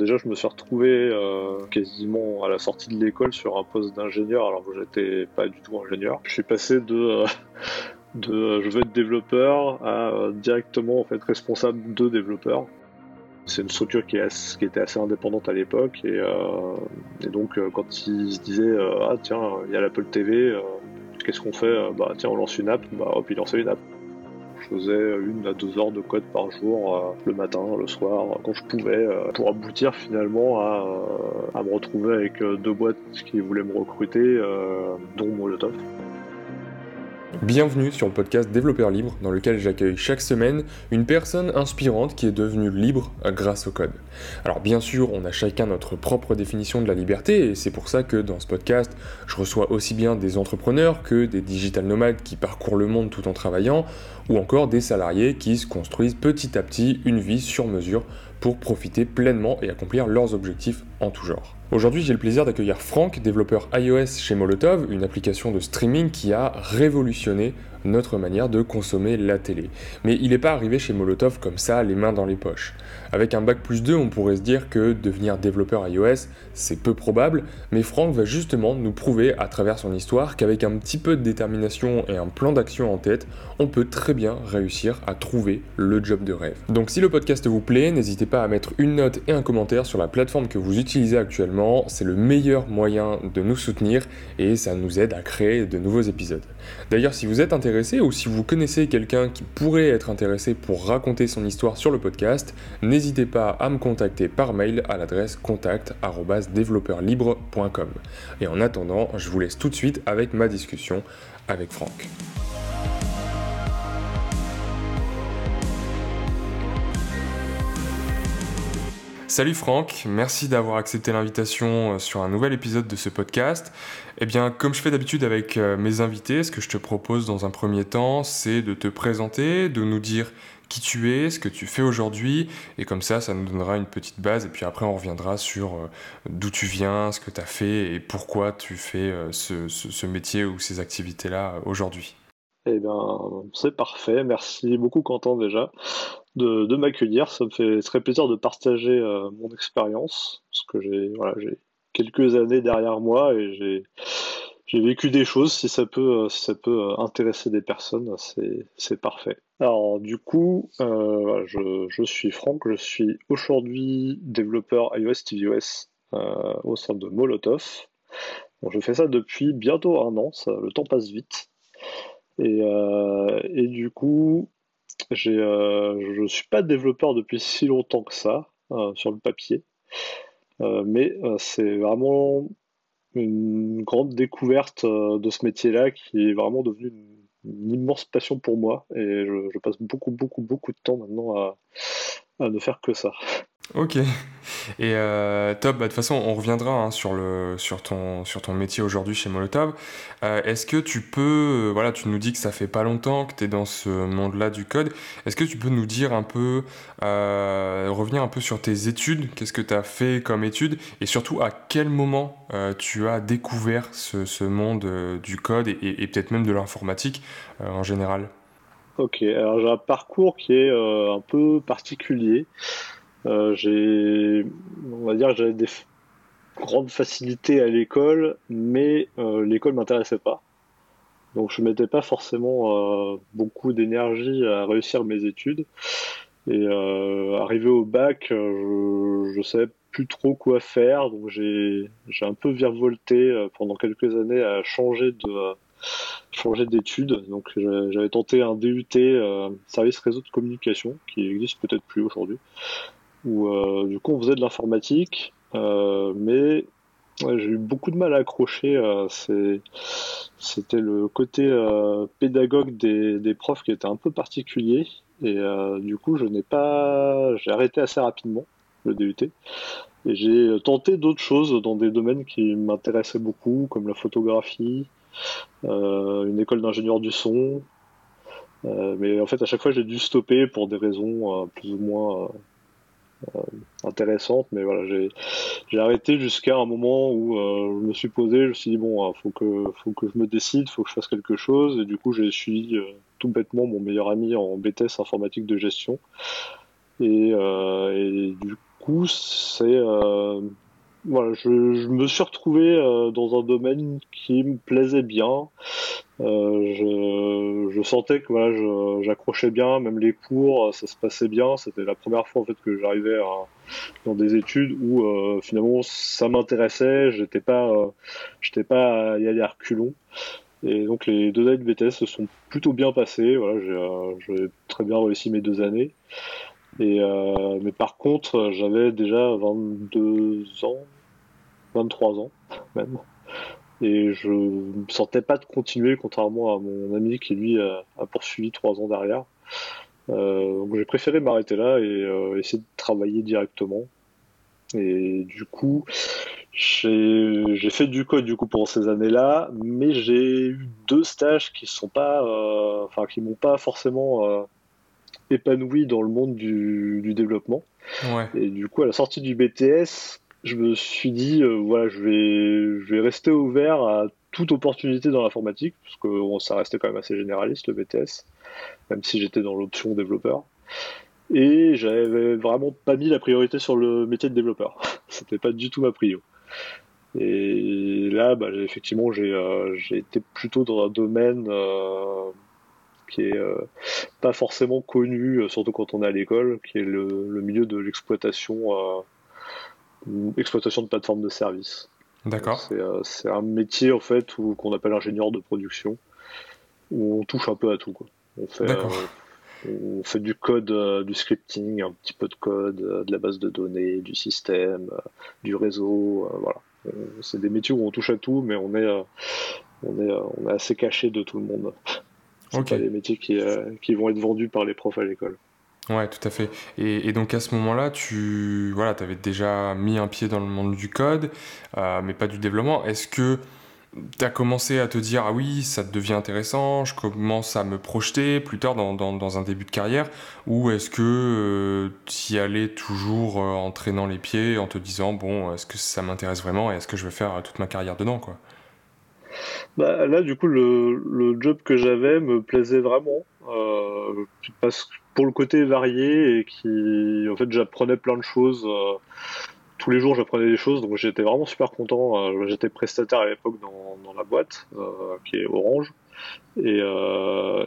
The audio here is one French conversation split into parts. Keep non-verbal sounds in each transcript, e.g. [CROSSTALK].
Déjà, je me suis retrouvé euh, quasiment à la sortie de l'école sur un poste d'ingénieur, alors que j'étais pas du tout ingénieur. Je suis passé de, euh, euh, je veux être développeur à directement en fait responsable de développeur. C'est une structure qui, était assez indépendante à l'époque et, et, donc quand ils se disaient ah tiens il y a l'Apple TV, qu'est-ce qu'on fait? Bah tiens on lance une app, bah hop il lançait une app faisais une à deux heures de code par jour, euh, le matin, le soir, quand je pouvais, euh, pour aboutir finalement à, euh, à me retrouver avec deux boîtes qui voulaient me recruter, dont Molotov. Bienvenue sur le podcast Développeur Libre, dans lequel j'accueille chaque semaine une personne inspirante qui est devenue libre grâce au code. Alors bien sûr, on a chacun notre propre définition de la liberté, et c'est pour ça que dans ce podcast, je reçois aussi bien des entrepreneurs que des digital nomades qui parcourent le monde tout en travaillant, ou encore des salariés qui se construisent petit à petit une vie sur mesure pour profiter pleinement et accomplir leurs objectifs en tout genre. Aujourd'hui, j'ai le plaisir d'accueillir Franck, développeur iOS chez Molotov, une application de streaming qui a révolutionné notre manière de consommer la télé. Mais il n'est pas arrivé chez Molotov comme ça, les mains dans les poches. Avec un bac plus 2, on pourrait se dire que devenir développeur iOS, c'est peu probable, mais Franck va justement nous prouver à travers son histoire qu'avec un petit peu de détermination et un plan d'action en tête, on peut très bien réussir à trouver le job de rêve. Donc si le podcast vous plaît, n'hésitez pas à mettre une note et un commentaire sur la plateforme que vous utilisez actuellement, c'est le meilleur moyen de nous soutenir et ça nous aide à créer de nouveaux épisodes. D'ailleurs, si vous êtes intéressé ou si vous connaissez quelqu'un qui pourrait être intéressé pour raconter son histoire sur le podcast, n'hésitez pas à me contacter par mail à l'adresse contact@développeurlibre.com. Et en attendant, je vous laisse tout de suite avec ma discussion avec Franck. Salut Franck, merci d'avoir accepté l'invitation euh, sur un nouvel épisode de ce podcast. Eh bien, comme je fais d'habitude avec euh, mes invités, ce que je te propose dans un premier temps, c'est de te présenter, de nous dire qui tu es, ce que tu fais aujourd'hui, et comme ça, ça nous donnera une petite base, et puis après, on reviendra sur euh, d'où tu viens, ce que tu as fait, et pourquoi tu fais ce, métier ou ces activités-là aujourd'hui. Eh bien, c'est parfait. Merci beaucoup, Quentin, déjà de, m'accueillir. Ça me fait très plaisir de partager euh, mon expérience, parce que j'ai voilà, quelques années derrière moi et j'ai vécu des choses. Si ça peut, euh, si ça peut euh, intéresser des personnes, c'est parfait. Alors du coup, je, je, suis Franck, je suis aujourd'hui développeur iOS tvOS au sein de Molotov. je fais ça depuis bientôt un an, ça, le temps passe vite. Et, et du coup, euh, je ne suis pas développeur depuis si longtemps que ça euh, sur le papier, euh, mais c'est vraiment une grande découverte de ce métier-là qui est vraiment devenu une, immense passion pour moi. Et je, passe beaucoup beaucoup beaucoup de temps maintenant à ne faire que ça. Ok. Et euh, top, bah, de toute façon, on reviendra hein, sur, le, sur, ton, sur ton métier aujourd'hui chez Molotov. Euh, est-ce que tu peux, euh, voilà, tu nous dis que ça fait pas longtemps que tu es dans ce monde-là du code. Est-ce que tu peux nous dire un peu, revenir un peu sur tes études? Qu'est-ce que tu as fait comme études? Et surtout, à quel moment tu as découvert ce, ce monde du code et, et peut-être même de l'informatique en général? Ok, alors j'ai un parcours qui est un peu particulier. Euh, j'ai, on va dire, j'avais des grandes facilités à l'école, mais euh, l'école m'intéressait pas. Donc je mettais pas forcément euh, beaucoup d'énergie à réussir mes études. Et arrivé au bac, je, je savais plus trop quoi faire, donc j'ai j'ai un peu virevolté pendant quelques années à changer de changer d'études. Donc j'avais tenté un DUT service réseau de communication qui existe peut-être plus aujourd'hui où euh, du coup on faisait de l'informatique, euh, mais j'ai eu beaucoup de mal à accrocher. Euh, c'était le côté pédagogue des, des, profs qui était un peu particulier. Et du coup, je n'ai pas, j'ai arrêté assez rapidement le DUT. Et j'ai tenté d'autres choses dans des domaines qui m'intéressaient beaucoup, comme la photographie, une école d'ingénieur du son. mais en fait, à chaque fois, j'ai dû stopper pour des raisons plus ou moins euh, intéressante, mais voilà, j'ai arrêté jusqu'à un moment où euh, je me suis posé, je me suis dit bon, euh, faut que faut que je me décide, faut que je fasse quelque chose, et du coup j'ai suivi tout bêtement mon meilleur ami en BTS informatique de gestion, et du coup, c'est voilà, je, je, me suis retrouvé dans un domaine qui me plaisait bien. Euh, je, je, sentais que voilà, j'accrochais bien, même les cours, ça se passait bien. C'était la première fois en fait que j'arrivais dans des études où euh, finalement ça m'intéressait. J'étais pas, euh, j'étais pas à y aller à reculons. Et donc les deux années de BTS se sont plutôt bien passées. Voilà, j'ai très bien réussi mes deux années. Et mais par contre, j'avais déjà 22 ans, 23 ans [LAUGHS] même et je me sentais pas de continuer contrairement à mon ami qui lui a, poursuivi trois ans derrière. Euh, donc j'ai préféré m'arrêter là et euh, essayer de travailler directement. Et du coup, j'ai fait du code du coup pendant ces années-là, mais j'ai eu deux stages qui sont pas, euh, enfin qui m'ont pas forcément euh, épanoui dans le monde du, du développement. Ouais. Et du coup, à la sortie du BTS, je me suis dit, euh, voilà, je vais, je vais rester ouvert à toute opportunité dans l'informatique, parce que bon, ça restait quand même assez généraliste le BTS, même si j'étais dans l'option développeur. Et j'avais vraiment pas mis la priorité sur le métier de développeur. [LAUGHS] C'était pas du tout ma prio. Et là, bah, effectivement, j'ai euh, été plutôt dans un domaine euh, qui est euh, pas forcément connu, surtout quand on est à l'école, qui est le, le milieu de l'exploitation exploitation de plateforme de services. D'accord. Euh, c'est un métier en fait qu'on appelle ingénieur de production, où on touche un peu à tout. Quoi. On, fait, euh, on fait du code, euh, du scripting, un petit peu de code, de la base de données, du système, du réseau. voilà. C'est des métiers où on touche à tout, mais on est, on est, on est assez caché de tout le monde. C'est pas des métiers qui, qui vont être vendus par les profs à l'école. Ouais, tout à fait. Et, donc à ce moment-là, tu voilà, avais déjà mis un pied dans le monde du code, euh, mais pas du développement. Est-ce que tu as commencé à te dire, ah oui, ça devient intéressant, je commence à me projeter plus tard dans, dans, un début de carrière, ou est-ce que euh, tu y allais toujours euh, en traînant les pieds, en te disant, bon, est-ce que ça m'intéresse vraiment et est-ce que je vais faire toute ma carrière dedans, quoi? Bah, là, du coup, le, job que j'avais me plaisait vraiment. Euh, parce pour le côté varié et qui, en fait, j'apprenais plein de choses. Euh, tous les jours, j'apprenais des choses, donc j'étais vraiment super content. Euh, j'étais prestataire à l'époque dans, la boîte, qui est Orange, et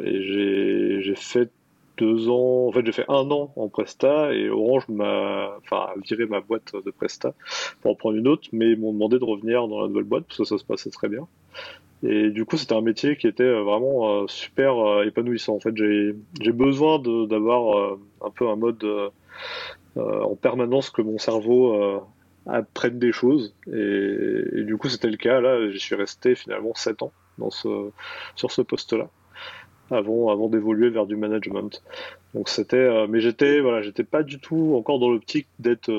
j'ai fait deux ans, en fait j'ai fait un an en Presta et Orange m'a enfin, viré ma boîte de Presta pour en prendre une autre, mais ils m'ont demandé de revenir dans la nouvelle boîte parce que ça se passait très bien. Et du coup, c'était un métier qui était euh, vraiment euh, super euh, épanouissant. En fait, j'ai besoin d'avoir un peu un mode en permanence que mon cerveau apprenne des choses. Et, du coup, c'était le cas. Là, j'y suis resté finalement 7 ans dans ce, sur ce poste-là. Avant, avant d'évoluer vers du management. Donc c'était, mais j'étais, voilà, j'étais pas du tout encore dans l'optique d'être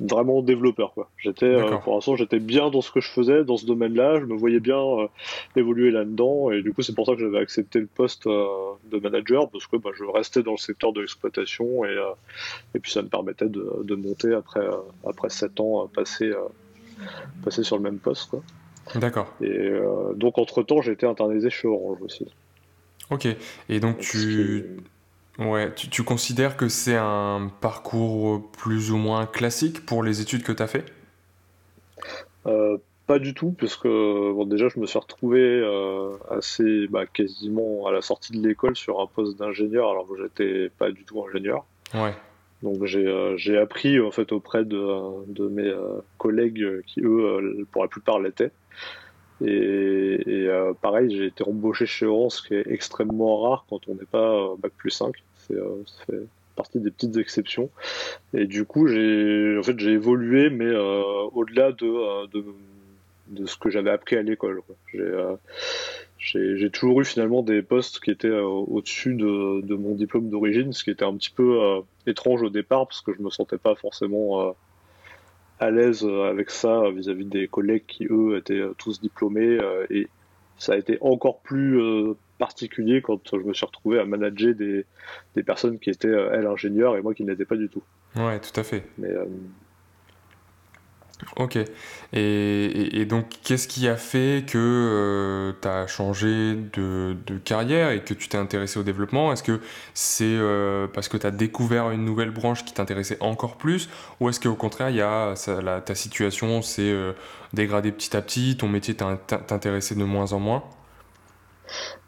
vraiment développeur quoi. J'étais euh, pour l'instant j'étais bien dans ce que je faisais dans ce domaine-là, je me voyais bien euh, évoluer là-dedans et du coup c'est pour ça que j'avais accepté le poste euh, de manager parce que bah, je restais dans le secteur de l'exploitation et et puis ça me permettait de, de monter après après 7 ans passer passer sur le même poste quoi. D'accord. Et donc entre-temps, j'ai été internalisé chez Orange aussi. OK. Et donc, tu Ouais, tu, considères que c'est un parcours plus ou moins classique pour les études que tu as fait? Euh, Pas du tout, parce que bon, déjà je me suis retrouvé euh, assez bah, quasiment à la sortie de l'école sur un poste d'ingénieur, alors que j'étais pas du tout ingénieur. Ouais. Donc j'ai euh, appris en fait auprès de, de mes collègues qui eux pour la plupart l'étaient. Et, et pareil, j'ai été embauché chez Orange, ce qui est extrêmement rare quand on n'est pas bac plus 5. Euh, ça fait partie des petites exceptions. Et du coup, j'ai en fait j'ai évolué, mais euh, au-delà de, euh, de, ce que j'avais appris à l'école. J'ai toujours eu finalement des postes qui étaient au-dessus de, de, mon diplôme d'origine, ce qui était un petit peu étrange au départ parce que je me sentais pas forcément à l'aise avec ça vis-à-vis -vis des collègues qui eux étaient tous diplômés et ça a été encore plus particulier quand je me suis retrouvé à manager des, des personnes qui étaient, euh, elles, ingénieurs et moi qui ne l'étais pas du tout. Ouais, tout à fait. Mais, euh, Ok. Et, donc, qu'est-ce qui a fait que euh, tu as changé de, carrière et que tu t'es intéressé au développement? Est-ce que c'est euh, parce que tu as découvert une nouvelle branche qui t'intéressait encore plus? Ou est-ce qu'au contraire, y a, ta situation s'est euh, dégradée petit à petit, ton métier t'intéressait de moins en moins?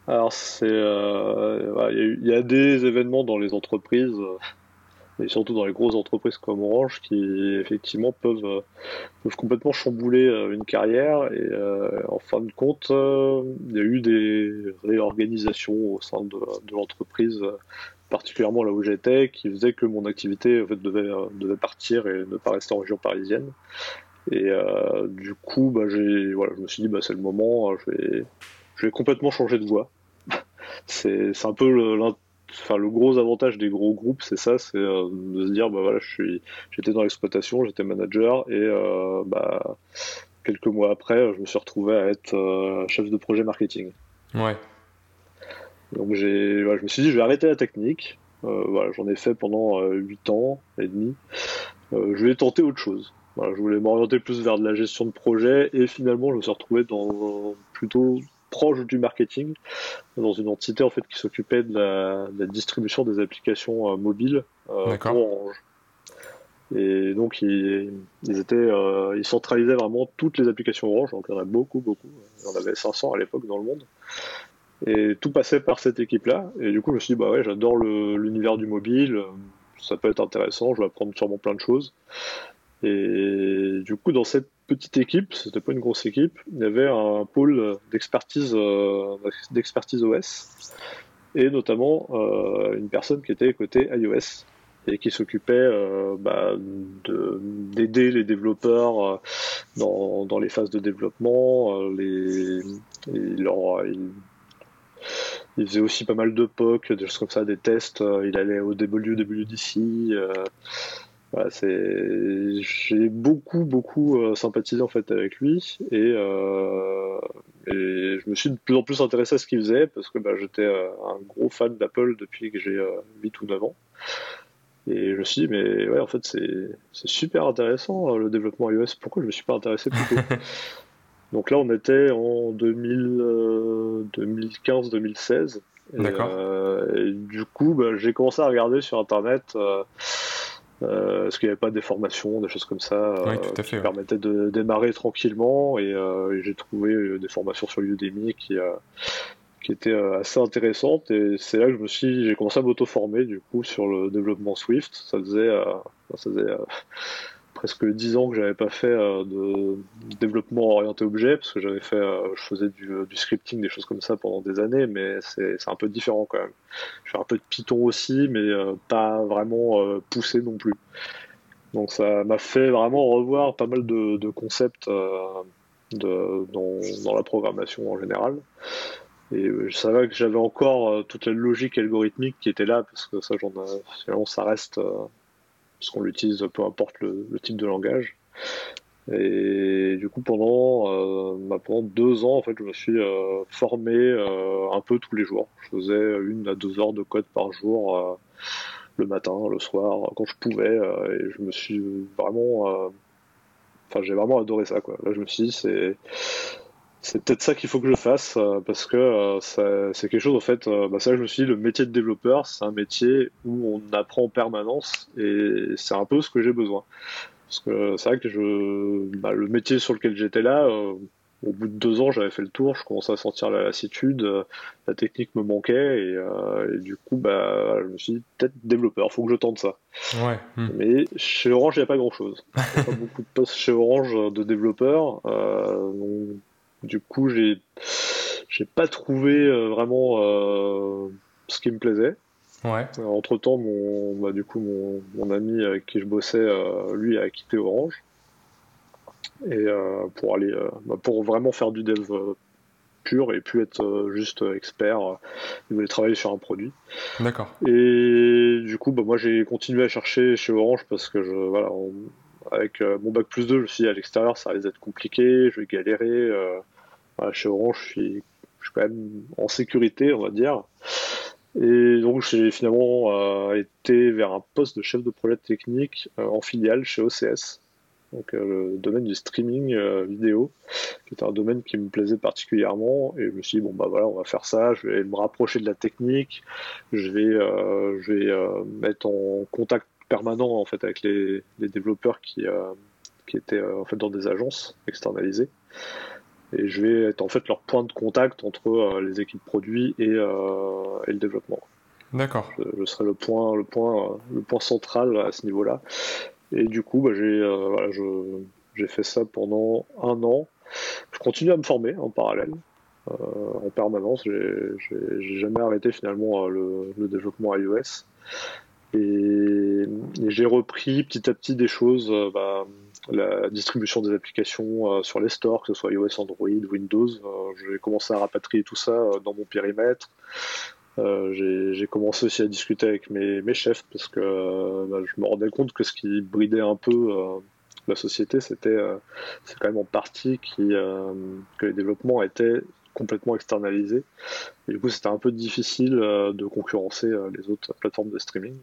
Alors c'est, il y, a des événements dans les entreprises et surtout dans les grosses entreprises comme Orange qui effectivement peuvent, euh, peuvent complètement chambouler euh, une carrière et euh, en fin de compte il y a eu des réorganisations au sein de, l'entreprise particulièrement là où j'étais qui faisait que mon activité en fait, devait, devait partir et ne pas rester en région parisienne. Et du coup bah, j'ai, voilà, je me suis dit bah, c'est le moment je vais, je vais complètement changer de voie. [LAUGHS] C'est, c'est un peu enfin le gros avantage des gros groupes, c'est ça, c'est euh, de se dire bah voilà, je suis, j'étais dans l'exploitation, j'étais manager et euh, bah quelques mois après, je me suis retrouvé à être euh, chef de projet marketing. Ouais. Donc j'ai, je me suis dit je vais arrêter la technique. voilà, j'en ai fait pendant 8 ans et demi. je vais tenter autre chose. Voilà, je voulais m'orienter plus vers de la gestion de projet et finalement je me suis retrouvé dans plutôt proche du marketing, dans une entité en fait qui s'occupait de, la, distribution des applications euh, mobiles euh, pour Orange. Et donc ils, étaient, euh, ils centralisaient vraiment toutes les applications Orange, donc il y en a beaucoup, beaucoup. Il y en avait 500 à l'époque dans le monde. Et tout passait par cette équipe-là. Et du coup, je me suis dit, bah ouais, j'adore l'univers du mobile, ça peut être intéressant, je vais apprendre sûrement plein de choses. Et du coup, dans cette petite équipe, c'était pas une grosse équipe, il y avait un pôle d'expertise euh, d'expertise OS et notamment euh, une personne qui était côté iOS et qui s'occupait euh, bah, d'aider les développeurs dans, dans, les phases de développement, les, il, faisait aussi pas mal de POC, des choses comme ça, des tests, il allait au WWDC, c'est j'ai beaucoup beaucoup euh, sympathisé en fait avec lui. Et, euh, et je me suis de plus en plus intéressé à ce qu'il faisait parce que bah, j'étais euh, un gros fan d'Apple depuis que j'ai 8 ou 9 ans. Et je me suis dit mais ouais en fait c'est c'est super intéressant le développement iOS. Pourquoi je me suis pas intéressé plus tôt? [LAUGHS] Donc là on était en 2000 2015 2016 et, et, du coup bah, j'ai commencé à regarder sur internet euh, parce qu'il n'y avait pas des formations, des choses comme ça, euh, qui permettaient de démarrer tranquillement. Et, euh, j'ai trouvé des formations sur Udemy qui, qui étaient assez intéressantes. Et c'est là que je me suis, j'ai commencé à m'auto-former du coup sur le développement Swift. Ça faisait, ça faisait presque 10 ans que j'avais pas fait euh, de développement orienté objet parce que j'avais fait euh, je faisais du, du, scripting des choses comme ça pendant des années mais c'est un peu différent quand même. Je fais un peu de Python aussi mais euh, pas vraiment poussé non plus. Donc ça m'a fait vraiment revoir pas mal de, concepts dans, la programmation en général. Et je savais que j'avais encore toute la logique algorithmique qui était là parce que ça j'en ça reste parce qu'on l'utilise peu importe le, type de langage. Et du coup, pendant, euh, bah, deux ans, en fait, je me suis euh, formé euh, un peu tous les jours. Je faisais une à deux heures de code par jour, le matin, le soir, quand je pouvais. et je me suis vraiment, enfin, j'ai vraiment adoré ça. Là, je me suis dit, c'est c'est peut-être ça qu'il faut que je fasse euh, parce que euh, c'est quelque chose en fait euh, bah ça je me suis dit le métier de développeur c'est un métier où on apprend en permanence et c'est un peu ce que j'ai besoin parce que c'est vrai que je bah, le métier sur lequel j'étais là au bout de deux ans j'avais fait le tour je commençais à sentir la lassitude la technique me manquait et, et du coup bah je me suis dit peut-être développeur faut que je tente ça ouais. Hmm. mais chez Orange il n'y a pas grand chose il n'y a pas beaucoup de postes chez Orange de développeurs donc du coup, j'ai j'ai pas trouvé euh, vraiment euh, ce qui me plaisait. Ouais. entre temps, mon, bah, du coup, mon, mon, ami avec qui je bossais, euh, lui a quitté Orange. Et pour aller, bah, pour vraiment faire du dev pur et plus être juste expert, il voulait travailler sur un produit. D'accord. Et du coup, bah, moi j'ai continué à chercher chez Orange parce que je, voilà, avec mon bac plus 2, je me suis dit à l'extérieur ça risque d'être compliqué, je vais galérer chez Orange, je suis, quand même en sécurité, on va dire. Et donc j'ai finalement euh, été vers un poste de chef de projet technique euh, en filiale chez OCS. donc le domaine du streaming vidéo, qui était un domaine qui me plaisait particulièrement. Et je me suis dit, bon, bah voilà, on va faire ça, je vais me rapprocher de la technique, je vais, je vais mettre en contact permanent en fait avec les, les développeurs qui, qui étaient en fait dans des agences externalisées et je vais être en fait leur point de contact entre euh, les équipes produits et, euh, et le développement. D'accord. Je, serai le point, le point, le point central à ce niveau-là. Et du coup, bah, j'ai euh, voilà, j'ai fait ça pendant un an. Je continue à me former en parallèle, en permanence. J'ai jamais arrêté finalement le, le développement iOS. Et, et j'ai repris petit à petit des choses. Bah, la distribution des applications euh, sur les stores, que ce soit iOS, Android, Windows. Euh, j'ai commencé à rapatrier tout ça euh, dans mon périmètre. j'ai commencé aussi à discuter avec mes, chefs parce que bah, je me rendais compte que ce qui bridait un peu la société, c'était c'est quand même en partie que les développements étaient complètement externalisés. Et du coup, c'était un peu difficile de concurrencer les autres plateformes de streaming.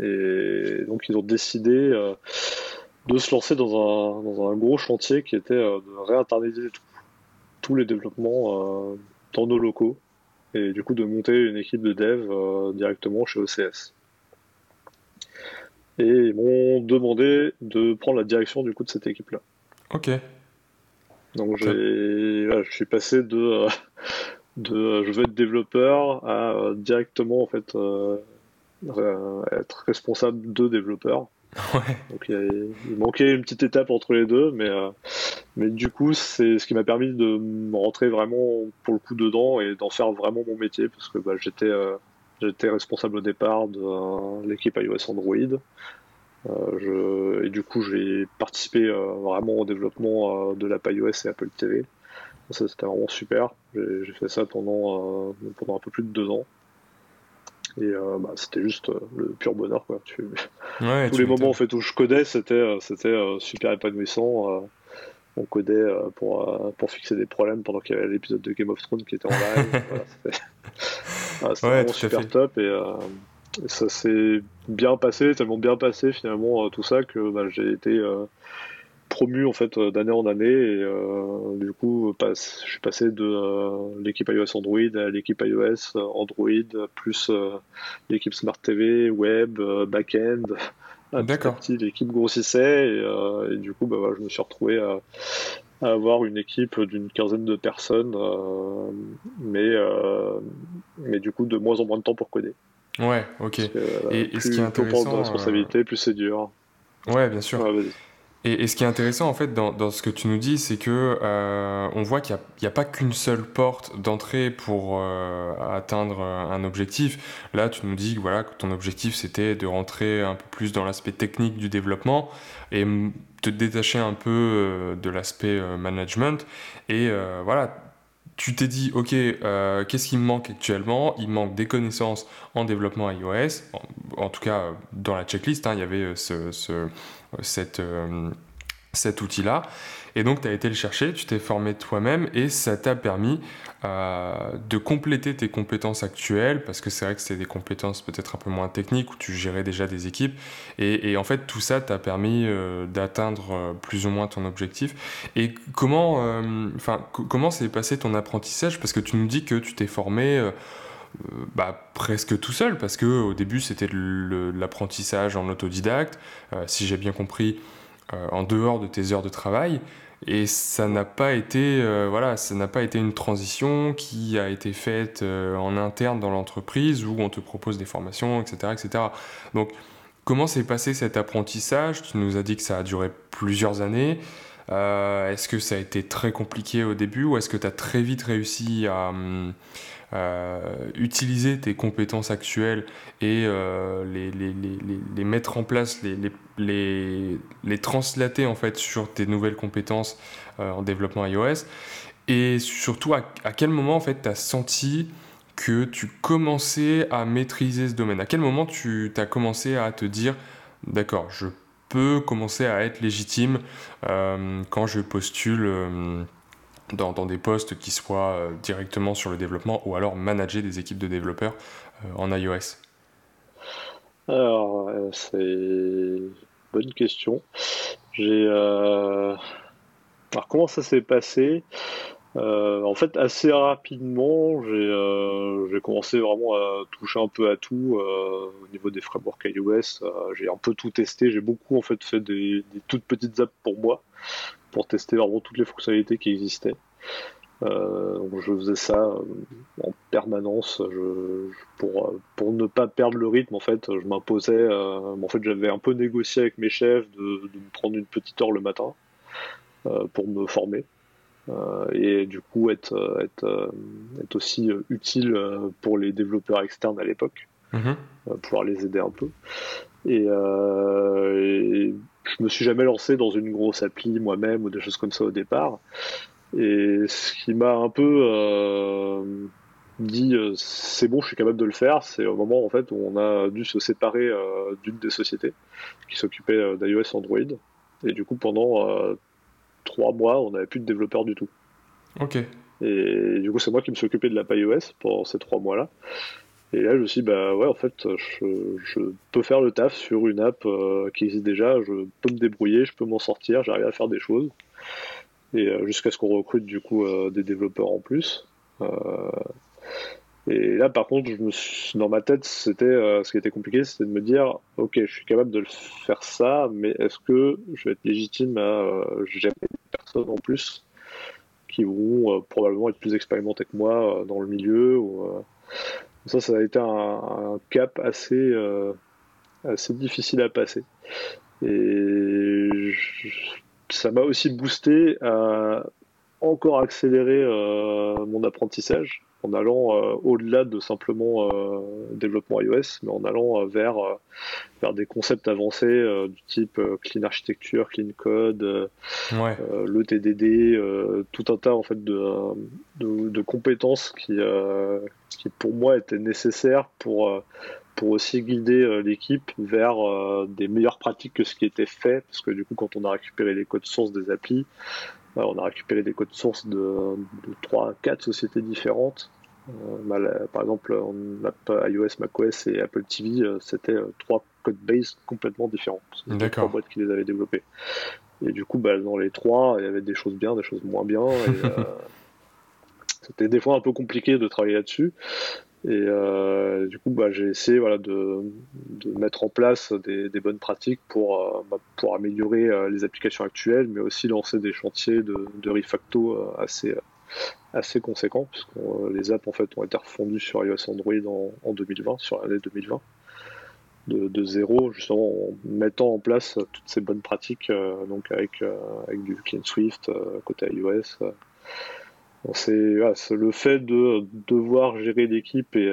Et donc, ils ont décidé de se lancer dans un, dans un gros chantier qui était euh, de réinternaliser tous les développements euh, dans nos locaux et du coup de monter une équipe de dev euh, directement chez OCS. Et ils m'ont demandé de prendre la direction du coup de cette équipe-là. Ok. Donc j'ai, je suis passé de, de je veux être développeur à directement en fait être responsable de Donc il, manquait une petite étape entre les deux, mais, euh, mais du coup c'est ce qui m'a permis de rentrer vraiment pour le coup dedans et d'en faire vraiment mon métier parce que bah, j'étais euh, responsable au départ de euh, l'équipe iOS Android. Et du coup j'ai participé vraiment au développement de l'app iOS et Apple TV. C'était vraiment super. J'ai fait ça pendant, pendant un peu plus de deux ans. Et euh, bah, c'était juste euh, le pur bonheur. Quoi. Tu... [LAUGHS] Tous les moments en fait, où je codais, c'était, euh, c'était super épanouissant. on codait pour, pour fixer des problèmes pendant qu'il y avait l'épisode de Game of Thrones qui était en live. [LAUGHS] c'était vraiment super top. Et, ça s'est bien passé, tellement bien passé finalement tout ça que bah, j'ai été promu en fait euh, d'année en année et euh, du coup passe, je suis passé de euh, l'équipe iOS Android à l'équipe iOS Android plus l'équipe Smart TV, web, backend. D'accord. L'équipe grossissait et, du coup bah, je me suis retrouvé à, avoir une équipe d'une quinzaine de personnes, mais mais du coup de moins en moins de temps pour coder. Ouais, ok. et, ce qui est intéressant, de responsabilité, plus c'est dur. Ouais, bien sûr. Et, ce qui est intéressant en fait dans, ce que tu nous dis, c'est que euh, on voit qu'il n'y a, pas qu'une seule porte d'entrée pour euh, atteindre un objectif. Là, tu nous dis que, voilà, ton objectif c'était de rentrer un peu plus dans l'aspect technique du développement et te détacher un peu euh, de l'aspect management. Et voilà, tu t'es dit, ok, qu'est-ce qui me manque actuellement? Il manque des connaissances en développement iOS, en, tout cas dans la checklist, hein, il y avait ce, euh, cet outil-là. Et donc, tu as été le chercher, tu t'es formé toi-même et ça t'a permis euh, de compléter tes compétences actuelles parce que c'est vrai que c'était des compétences peut-être un peu moins techniques où tu gérais déjà des équipes. Et, en fait, tout ça t'a permis euh, d'atteindre plus ou moins ton objectif. Et comment, comment s'est passé ton apprentissage? Parce que tu nous dis que tu t'es formé. Bah, presque tout seul parce que au début c'était l'apprentissage en autodidacte, euh, si j'ai bien compris, euh, en dehors de tes heures de travail. Et ça n'a pas été, euh, voilà, ça n'a pas été une transition qui a été faite en interne dans l'entreprise où on te propose des formations, etc., etc. Donc, comment s'est passé cet apprentissage? Tu nous as dit que ça a duré plusieurs années. est-ce que ça a été très compliqué au début ou est-ce que tu as très vite réussi à, hum, euh, utiliser tes compétences actuelles et euh, les, mettre en place, les, les, translater en fait sur tes nouvelles compétences euh, en développement iOS. Et surtout à, quel moment en fait tu as senti que tu commençais à maîtriser ce domaine? À quel moment tu as commencé à te dire d'accord, je peux commencer à être légitime quand je postule dans, des postes qui soient euh, directement sur le développement ou alors manager des équipes de développeurs euh, en iOS Alors, euh, c'est bonne question. J'ai. Alors, comment ça s'est passé? En fait, assez rapidement, j'ai commencé vraiment à toucher un peu à tout au niveau des frameworks iOS. j'ai un peu tout testé. J'ai beaucoup en fait fait des, toutes petites apps pour moi, pour tester vraiment toutes les fonctionnalités qui existaient. donc je faisais ça en permanence pour, pour ne pas perdre le rythme en fait je m'imposais en fait j'avais un peu négocié avec mes chefs de, de, me prendre une petite heure le matin pour me former euh, et du coup être, euh, être, euh, être aussi utile pour les développeurs externes à l'époque, mhm. pouvoir les aider un peu. Et, et, je me suis jamais lancé dans une grosse appli moi-même ou des choses comme ça au départ. Et ce qui m'a un peu dit c'est bon, je suis capable de le faire, c'est au moment en fait où on a dû se séparer d'une des sociétés qui s'occupait d'iOS Android. Et du coup, pendant trois mois, on n'avait plus de développeurs du tout. Ok. Et du coup, c'est moi qui me suis occupé de la iOS pendant ces trois mois-là. Et là, je me suis dit, bah ouais, en fait, je, peux faire le taf sur une app euh, qui existe déjà, je peux me débrouiller, je peux m'en sortir, j'arrive à faire des choses. Et euh, jusqu'à ce qu'on recrute du coup euh, des développeurs en plus. et là, par contre, dans ma tête, c'était ce qui était compliqué, c'était de me dire, ok, je suis capable de faire ça, mais est-ce que je vais être légitime à gérer personnes en plus qui vont probablement être plus expérimentés que moi dans le milieu. Ou, euh, ça, ça a été un, cap assez, assez difficile à passer. Et ça m'a aussi boosté à encore accélérer mon apprentissage en allant euh, au-delà de simplement euh, développement iOS, mais en allant euh, vers, vers des concepts avancés du type clean architecture, clean code, le TDD, tout un tas en fait de, de, compétences qui, qui pour moi étaient nécessaires pour pour aussi guider l'équipe vers des meilleures pratiques que ce qui était fait, parce que du coup, quand on a récupéré les codes sources des applis, on a récupéré des codes sources de, de 3 à 4 sociétés différentes. Euh, par exemple, en app iOS, macOS et Apple TV, euh, c'était euh, trois codes base complètement différents. C'était trois boîtes qui les avaient développés. Et du coup, bah, dans les trois, il y avait des choses bien, des choses moins bien. [LAUGHS] c'était des fois un peu compliqué de travailler là-dessus. Et du coup, bah, j'ai essayé de, mettre en place des, bonnes pratiques pour, bah, pour améliorer les applications actuelles, mais aussi lancer des chantiers de, refacto assez, assez conséquent, puisque euh, les apps en fait ont été refondues sur iOS Android en, 2020, sur l'année 2020, de, zéro, justement en mettant en place toutes ces bonnes pratiques, euh, donc avec, euh, avec du Clean Swift côté iOS. C'est le fait de devoir gérer l'équipe et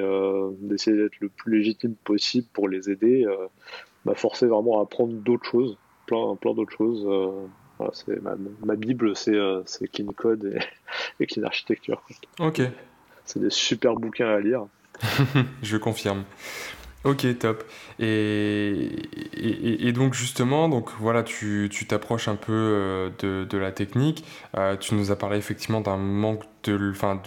d'essayer d'être le plus légitime possible pour les aider m'a forcé vraiment à apprendre d'autres choses, plein, plein d'autres choses c'est ma, bible, euh, c'est Clean Code et, [LAUGHS] Clean Architecture. Ok. C'est des super bouquins à lire. [LAUGHS] Je confirme. Ok, top. Et, donc justement, donc voilà, tu t'approches un peu euh, de, de, la technique. Euh, tu nous as parlé effectivement d'un manque de, enfin,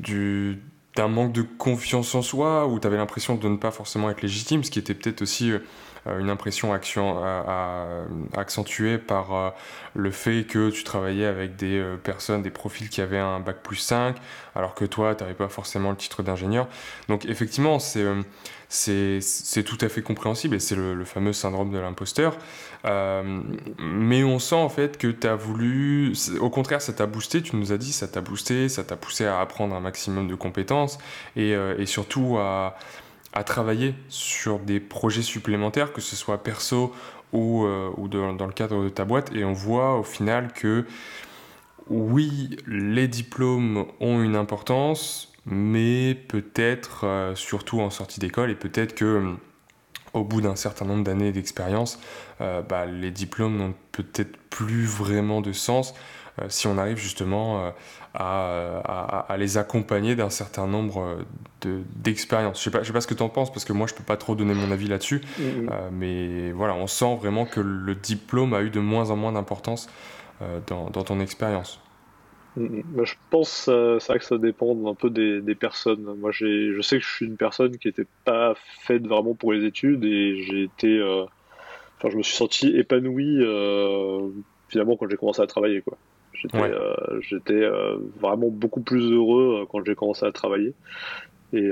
du, d'un manque de confiance en soi, où tu avais l'impression de ne pas forcément être légitime, ce qui était peut-être aussi euh, une impression action, accentuée par euh, le fait que tu travaillais avec des euh, personnes, des profils qui avaient un bac plus 5, alors que toi, tu n'avais pas forcément le titre d'ingénieur. Donc effectivement, c'est c'est tout à fait compréhensible et c'est le, fameux syndrome de l'imposteur. mais on sent en fait que tu as voulu, au contraire, ça t'a boosté, tu nous as dit, ça t'a boosté, ça t'a poussé à apprendre un maximum de compétences et, et surtout à, à travailler sur des projets supplémentaires, que ce soit perso ou, euh, ou dans le cadre de ta boîte. Et on voit au final que oui, les diplômes ont une importance, mais peut-être euh, surtout en sortie d'école et peut-être que euh, au bout d'un certain nombre d'années d'expérience, bah, les diplômes n'ont peut-être plus vraiment de sens si on arrive justement à, les accompagner d'un certain nombre d'expériences. je ne sais, pas, sais pas ce que tu en penses, parce que moi, je ne peux pas trop donner mon avis là-dessus. Mm, mm. Euh, mais voilà, on sent vraiment que le diplôme a eu de moins en moins d'importance euh, dans, ton expérience. Mm, bah, je pense, euh, c'est vrai que ça dépend un peu des, des personnes. Moi, je sais que je suis une personne qui n'était pas faite vraiment pour les études et j'ai été enfin, je me suis senti épanoui finalement quand j'ai commencé à travailler, quoi. J'étais vraiment beaucoup plus heureux quand j'ai commencé à travailler. Et,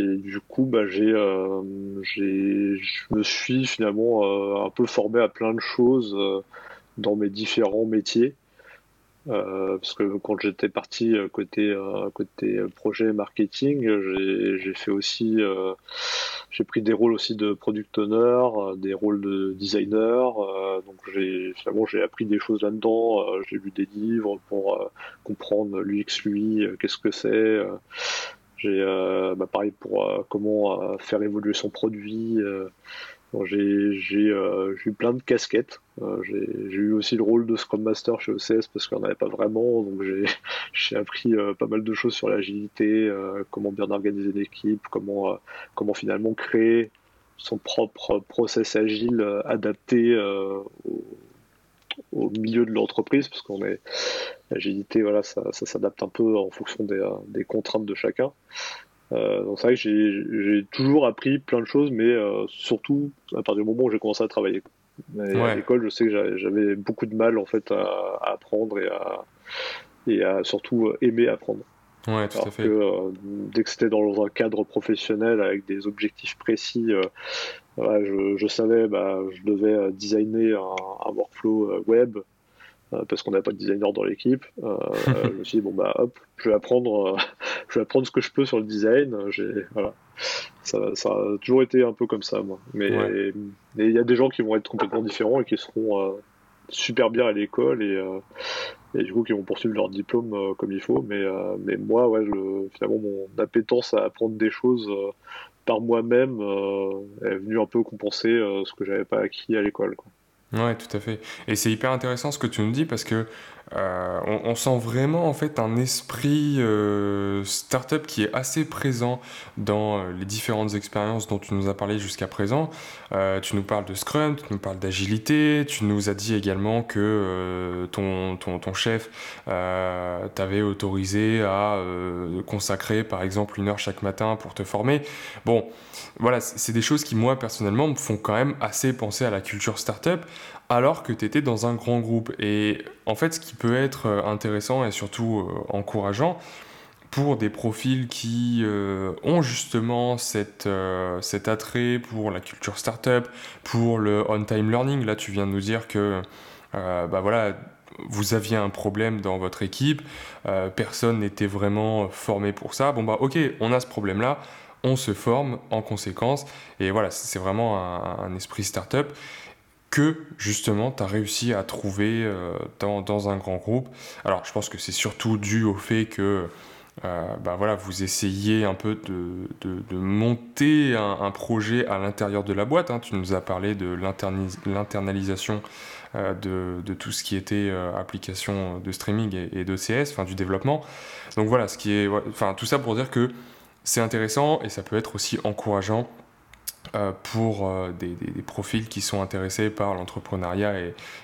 et du coup, bah, j'ai, euh, j'ai, je me suis finalement euh, un peu formé à plein de choses euh, dans mes différents métiers. Parce que quand j'étais parti côté côté projet marketing, j'ai, fait aussi, j'ai pris des rôles aussi de product owner, des rôles de designer. donc j'ai finalement j'ai appris des choses là-dedans. j'ai lu des livres pour comprendre l'UX lui, qu'est-ce que c'est. J'ai euh, bah, pareil pour euh, comment euh, faire évoluer son produit. J'ai eu plein de casquettes. j'ai eu aussi le rôle de Scrum Master chez OCS parce qu'on n'avait pas vraiment. Donc j'ai [LAUGHS] appris pas mal de choses sur l'agilité, comment bien organiser l'équipe, comment, comment finalement créer son propre process agile adapté au, au milieu de l'entreprise, parce qu'on est l'agilité, voilà, ça, s'adapte un peu en fonction des, des contraintes de chacun. Euh, donc c'est vrai que j'ai toujours appris plein de choses, mais euh, surtout à partir du moment où j'ai commencé à travailler. À l'école, je sais que j'avais beaucoup de mal en fait à, apprendre et à, et à surtout aimer apprendre. Ouais, tout à fait. Que, euh, dès que c'était dans un cadre professionnel avec des objectifs précis, je, je, savais, bah, je devais euh, designer un, un workflow euh, web euh, parce qu'on n'avait pas de designer dans l'équipe. Euh, [LAUGHS] je me suis dit bon bah hop, je vais apprendre, [LAUGHS] je vais apprendre ce que je peux sur le design. Voilà, ça, ça, a toujours été un peu comme ça moi. Mais il y a des gens qui vont être complètement différents et qui seront super bien à l'école et, et du coup qui vont poursuivre leur diplôme comme il faut. Mais mais moi ouais, je, finalement mon appétence à apprendre des choses par moi-même euh, est venu un peu compenser euh, ce que j'avais pas acquis à l'école. Ouais, tout à fait. Et c'est hyper intéressant ce que tu nous dis parce que euh, on, sent vraiment en fait un esprit euh, startup qui est assez présent dans euh, les différentes expériences dont tu nous as parlé jusqu'à présent. tu nous parles de Scrum, tu nous parles d'agilité, tu nous as dit également que ton, ton, ton, chef t'avait autorisé à consacrer par exemple une heure chaque matin pour te former. Bon, voilà, c'est des choses qui moi personnellement me font quand même assez penser à la culture startup alors que tu étais dans un grand groupe. Et en fait, ce qui peut être euh, intéressant et surtout euh, encourageant pour des profils qui euh, ont justement cet attrait pour la culture startup, pour le on-time learning. Là, tu viens de nous dire que bah voilà, vous aviez un problème dans votre équipe, personne n'était vraiment formé pour ça. Bon bah ok, on a ce problème-là, on se forme en conséquence. Et voilà, c'est vraiment un, un esprit startup que justement tu as réussi à trouver euh, dans, un grand groupe. Alors je pense que c'est surtout dû au fait que euh, bah voilà, vous essayez un peu de, monter un, projet à l'intérieur de la boîte. Hein. Tu nous as parlé de l'internalisation euh, de, tout ce qui était application de streaming et, et d'OCS, enfin du développement. Donc voilà, ce qui est, enfin tout ça pour dire que c'est intéressant et ça peut être aussi encourageant pour euh, des, profils qui sont intéressés par l'entrepreneuriat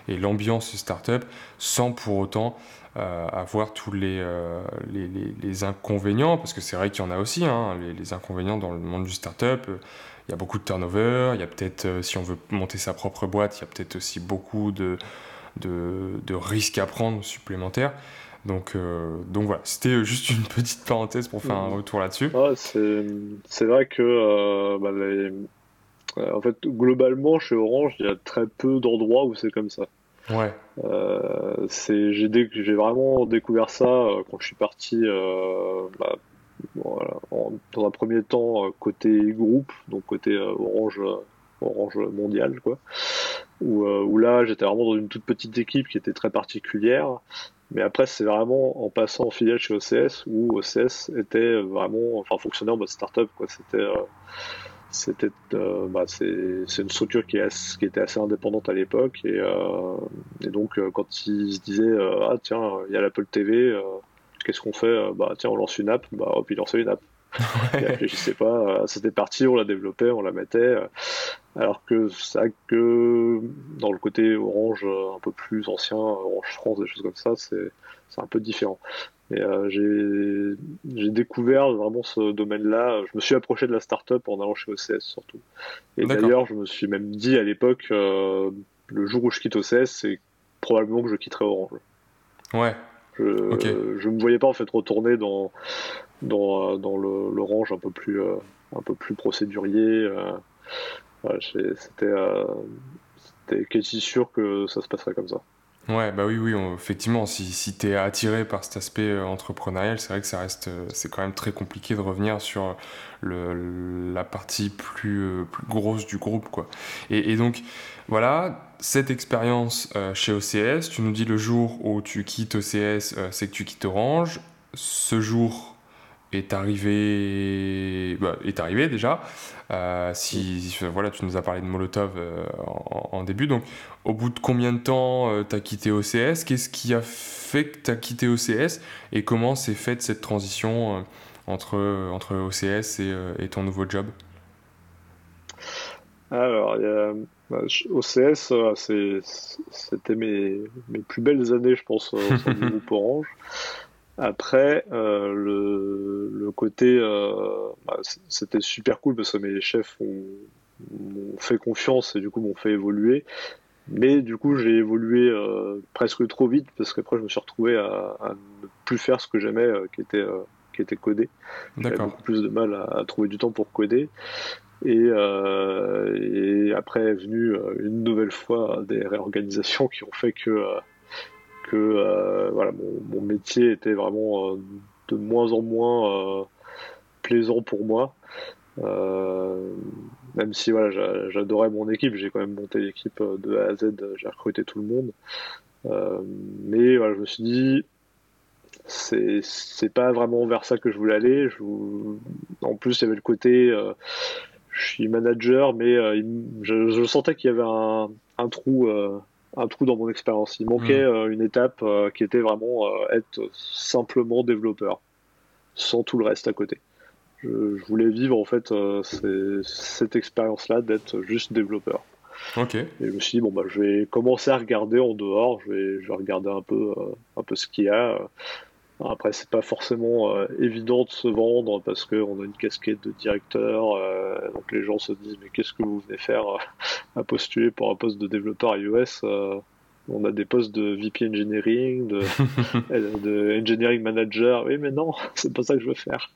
et, l'ambiance startup sans pour autant euh, avoir tous les, inconvénients, parce que c'est vrai qu'il y en a aussi, hein, les, inconvénients dans le monde du startup. Il y a beaucoup de turnover, il y a peut-être, si on veut monter sa propre boîte, il y a peut-être aussi beaucoup de risques à prendre supplémentaires. Donc, euh, donc voilà, c'était juste une [LAUGHS] petite parenthèse pour faire un mhm. retour là-dessus. c'est vrai que euh, bah, euh, en fait, globalement, chez Orange, il y a très peu d'endroits où c'est comme ça. Ouais. j'ai vraiment découvert ça quand je suis parti bah, dans un premier temps côté groupe, donc côté Orange, Orange mondial, quoi. Où, où là, j'étais vraiment dans une toute petite équipe qui était très particulière mais après, c'est vraiment en passant en filiale chez OCS où OCS était vraiment, enfin, fonctionnait en mode startup, quoi. C'était, euh, c'était, euh, bah, c'est, une structure qui, est, qui était assez indépendante à l'époque et, euh, et donc quand ils se disaient, ah tiens, il y a l'Apple TV, qu'est-ce qu'on fait? Bah tiens, on lance une app, bah hop, ils lançaient une app. [LAUGHS] Ouais. sais pas, c'était parti, on la développait, on la mettait. Alors que ça que dans le côté Orange un peu plus ancien, Orange France, des choses comme ça, c'est un peu différent. Et j'ai découvert vraiment ce domaine-là. Je me suis approché de la startup en allant chez OCS surtout. Et d'ailleurs, je me suis même dit à l'époque, le jour où je quitte OCS, c'est probablement que je quitterai Orange. Ouais. Je ne me voyais pas en fait retourner dans, dans, dans l'Orange un peu plus un peu plus procédurier. C'était c'était quasi sûr que ça se passerait comme ça. Ouais, bah oui, oui, effectivement, si, si tu es attiré par cet aspect euh, entrepreneurial, c'est vrai que ça reste, euh, c'est quand même très compliqué de revenir sur le, la partie plus, euh, plus grosse du groupe, quoi. Et donc, voilà, cette expérience chez OCS, tu nous dis le jour où tu quittes OCS, c'est que tu quittes Orange. Ce jour, est arrivé, bah, est arrivé déjà. Euh, si, voilà, tu nous as parlé de Molotov euh, en, début. Donc, au bout de combien de temps euh, tu as quitté OCS Qu'est-ce qui a fait que tu as quitté OCS Et comment s'est faite cette transition entre, entre OCS et, et, ton nouveau job? Alors, bah, OCS, c'était mes, mes, plus belles années, je pense, au sein du [LAUGHS] groupe Orange. Après, euh, le, le, côté, euh, bah, c'était super cool parce que mes chefs m'ont fait confiance et du coup m'ont fait évoluer. Mais du coup, j'ai évolué euh, presque trop vite parce qu'après, je me suis retrouvé à, à ne plus faire ce que j'aimais, euh, qui était euh, qui était coder. J'avais beaucoup plus de mal à, à, trouver du temps pour coder. Et, et après est venue une nouvelle fois des réorganisations [LAUGHS] qui ont fait que que euh, voilà, mon, métier était vraiment euh, de moins en moins euh, plaisant pour moi. même si voilà, j'adorais mon équipe, j'ai quand même monté l'équipe de A à Z, j'ai recruté tout le monde. mais voilà, je me suis dit, c'est pas vraiment vers ça que je voulais aller. En plus, il y avait le côté, je suis manager, mais je, sentais qu'il y avait un trou un trou dans mon expérience. Il manquait hmm. euh, une étape euh, qui était vraiment euh, être simplement développeur, sans tout le reste à côté. Je, voulais vivre en fait cette expérience-là d'être juste développeur. Ok. Et je me suis dit bon bah je vais commencer à regarder en dehors, je vais, je vais regarder un peu un peu ce qu'il y a. Après, c'est pas forcément évident de se vendre parce qu'on a une casquette de directeur, donc les gens se disent mais qu'est-ce que vous venez faire à postuler pour un poste de développeur iOS euh, on a des postes de VP Engineering, de, [LAUGHS] de Engineering Manager. Oui, mais non, [LAUGHS] c'est pas ça que je veux faire.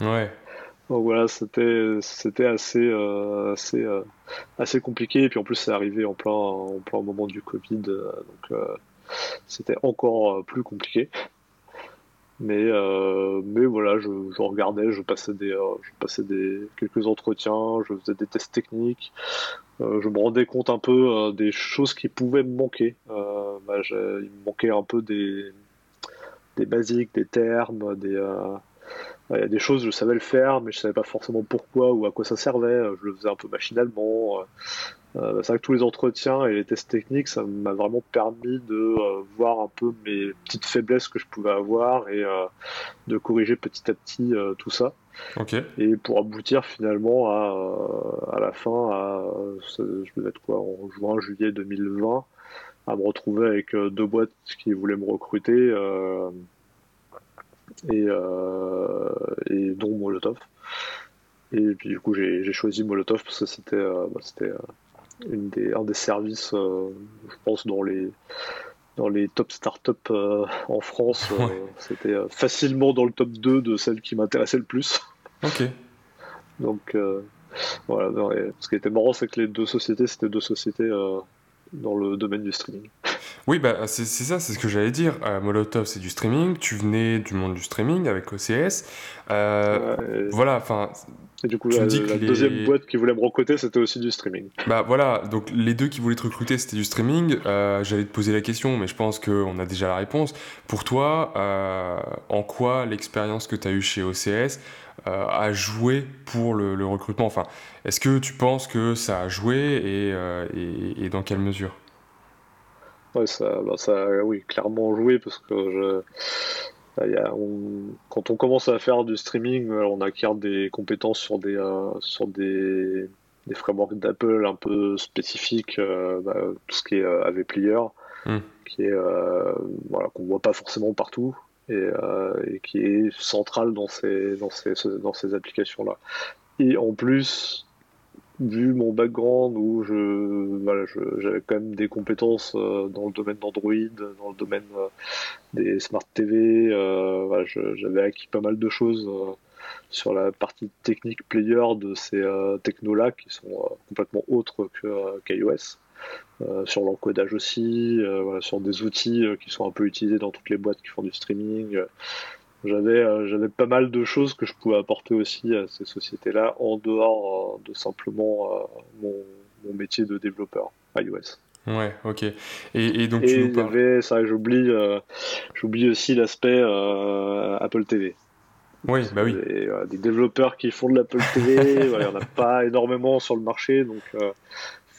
Ouais. Donc voilà, c'était c'était assez euh, assez euh, assez compliqué. Et puis en plus, c'est arrivé en plein en plein moment du Covid, donc c'était encore plus compliqué. Mais mais voilà, je, regardais, je passais des je passais des quelques entretiens, je faisais des tests techniques. Euh, je me rendais compte un peu euh, des choses qui pouvaient me manquer. Euh, bah, il me manquait un peu des, des basiques, des termes, des, des choses, je savais le faire, mais je savais pas forcément pourquoi ou à quoi ça servait. Je le faisais un peu machinalement. Euh, c'est vrai que tous les entretiens et les tests techniques, ça m'a vraiment permis de voir un peu mes petites faiblesses que je pouvais avoir et de corriger petit à petit tout ça. Et pour aboutir finalement à, à la fin, à, je devais être quoi, en juin, juillet 2020, à me retrouver avec euh, deux boîtes qui voulaient me recruter, euh, et, euh, et dont Molotov. Et puis du coup j'ai choisi Molotov parce que c'était euh, bah, euh, une des, un des services, je pense, dans les dans les top startups euh, en France. Euh, c'était euh, facilement dans le top 2 de celles qui m'intéressaient le plus. Ok. Donc, voilà. ce qui était marrant, c'est que les deux sociétés, c'était deux sociétés dans le domaine du streaming. Oui, bah, c'est ça, c'est ce que j'allais dire. Molotov, c'est du streaming. Tu venais du monde du streaming avec OCS. Voilà, enfin, et du coup, la, deuxième boîte qui voulait me recruter, c'était aussi du streaming. Bah voilà, donc les deux qui voulaient te recruter, c'était du streaming. Euh, j'allais te poser la question, mais je pense qu'on a déjà la réponse. Pour toi, euh, en quoi l'expérience que tu as eue chez OCS euh, a joué pour le, recrutement? Enfin, est-ce que tu penses que ça a joué et, et, et dans quelle mesure? Ouais, ça, bah ça a oui, clairement joué parce que je quand on commence à faire du streaming, euh, on acquiert des compétences sur des, euh, sur des, des frameworks d'Apple un peu spécifiques, euh, bah, tout ce qui est AV Player, qui est voilà qu'on voit pas forcément partout. et, qui est central dans ces, dans ces, dans ces applications-là. Et en plus, vu mon background où je voilà j'avais quand même des compétences dans le domaine d'Android dans le domaine des smart TV voilà, j'avais acquis pas mal de choses sur la partie technique player de ces euh, technos-là qui sont euh, complètement autres euh, qu'iOS. sur l'encodage aussi, sur des outils qui sont un peu utilisés dans toutes les boîtes qui font du streaming. J'avais, j'avais pas mal de choses que je pouvais apporter aussi à ces sociétés-là en dehors de simplement mon, métier de développeur iOS. Ouais, ok. Et, donc tu nous ça, j'oublie, j'oublie aussi l'aspect Apple TV. Oui, bah oui. Des, des, développeurs qui font de l'Apple TV, [LAUGHS] il n'y en a pas énormément sur le marché, donc euh,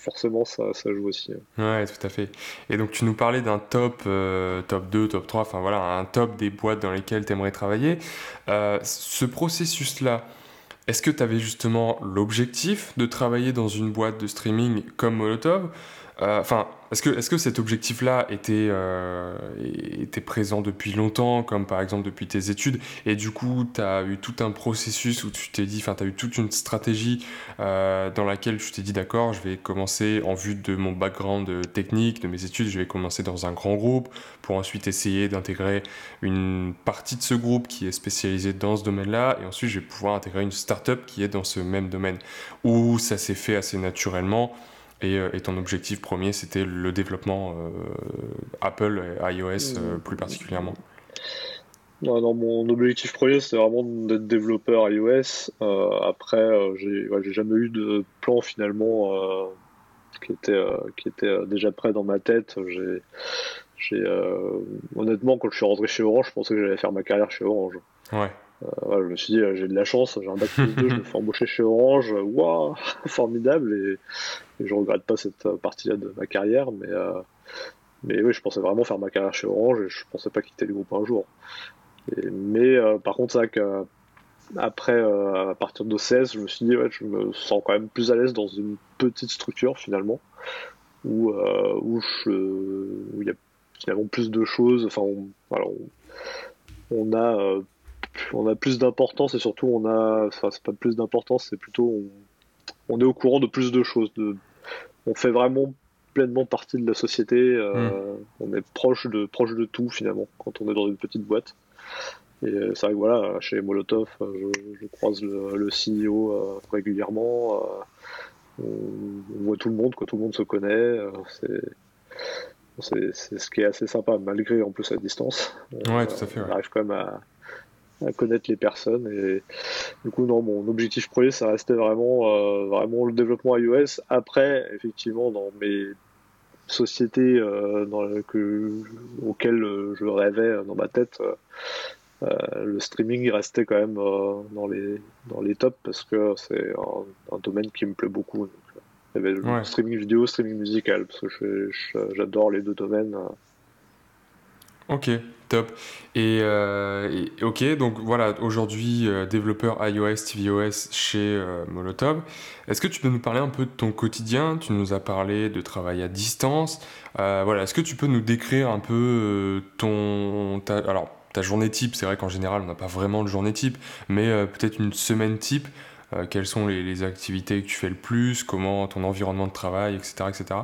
forcément ça, ça, joue aussi. Ouais, tout à fait. Et donc tu nous parlais d'un top, euh, top 2, top 3, enfin voilà, un top des boîtes dans lesquelles tu aimerais travailler. Euh, ce processus-là, est-ce que tu avais justement l'objectif de travailler dans une boîte de streaming comme Molotov? Enfin, est-ce que, est que cet objectif-là était, euh, était présent depuis longtemps, comme par exemple depuis tes études, et du coup, tu as eu tout un processus où tu t'es dit, enfin, tu as eu toute une stratégie euh, dans laquelle tu t'es dit, d'accord, je vais commencer en vue de mon background technique, de mes études, je vais commencer dans un grand groupe pour ensuite essayer d'intégrer une partie de ce groupe qui est spécialisée dans ce domaine-là, et ensuite je vais pouvoir intégrer une startup qui est dans ce même domaine, où ça s'est fait assez naturellement. Euh, et, ton objectif premier, c'était le développement euh, Apple et iOS euh, plus particulièrement non, mon objectif premier, c'était vraiment d'être développeur iOS. après, j'ai jamais eu de plan finalement qui était, qui était déjà prêt dans ma tête. J'ai, honnêtement, quand je suis rentré chez Orange, je pensais que j'allais faire ma carrière chez Orange. Ouais. Euh, je me suis dit, euh, j'ai de la chance, j'ai un bac plus 2, je me [LAUGHS] fais embaucher chez Orange, waouh, [LAUGHS] formidable, et, je regrette pas cette euh, partie-là de ma carrière, mais, mais oui, je pensais vraiment faire ma carrière chez Orange, et je pensais pas quitter le groupe un jour. mais par contre, c'est vrai qu'après, à partir de 16, je me suis dit, ouais, je me sens quand même plus à l'aise dans une petite structure finalement, où où il y a finalement plus de choses, enfin, on, voilà, on a on a plus d'importance et surtout on a, enfin c'est pas plus d'importance, c'est plutôt on, est au courant de plus de choses. De, on fait vraiment pleinement partie de la société. Euh. On est proche de proche de tout finalement quand on est dans une petite boîte. Et euh, c'est vrai que voilà, chez Molotov, euh, je, croise le, CEO régulièrement. On, voit tout le monde, quoi, tout le monde se connaît. c'est c'est ce qui est assez sympa, malgré en plus la distance. Ouais, tout à fait. On arrive quand même à, à connaître les personnes. Et du coup non mon objectif premier ça restait vraiment euh, vraiment le développement iOS. Après effectivement dans mes sociétés euh, dans que, auxquelles je rêvais dans ma tête euh, le streaming restait quand même dans les dans les tops parce que c'est un, domaine qui me plaît beaucoup. Il y avait le streaming vidéo streaming musical parce que j'adore les deux domaines Ok, top. Euh, et, ok, donc voilà, aujourd'hui, euh, développeur iOS, tvOS chez euh, Molotov. Est-ce que tu peux nous parler un peu de ton quotidien? Tu nous as parlé de travail à distance. voilà, est-ce que tu peux nous décrire un peu ton. Ta, alors, ta journée type, c'est vrai qu'en général, on n'a pas vraiment de journée type, mais peut-être une semaine type. quelles sont les, les, activités que tu fais le plus? Comment ton environnement de travail, etc. etc.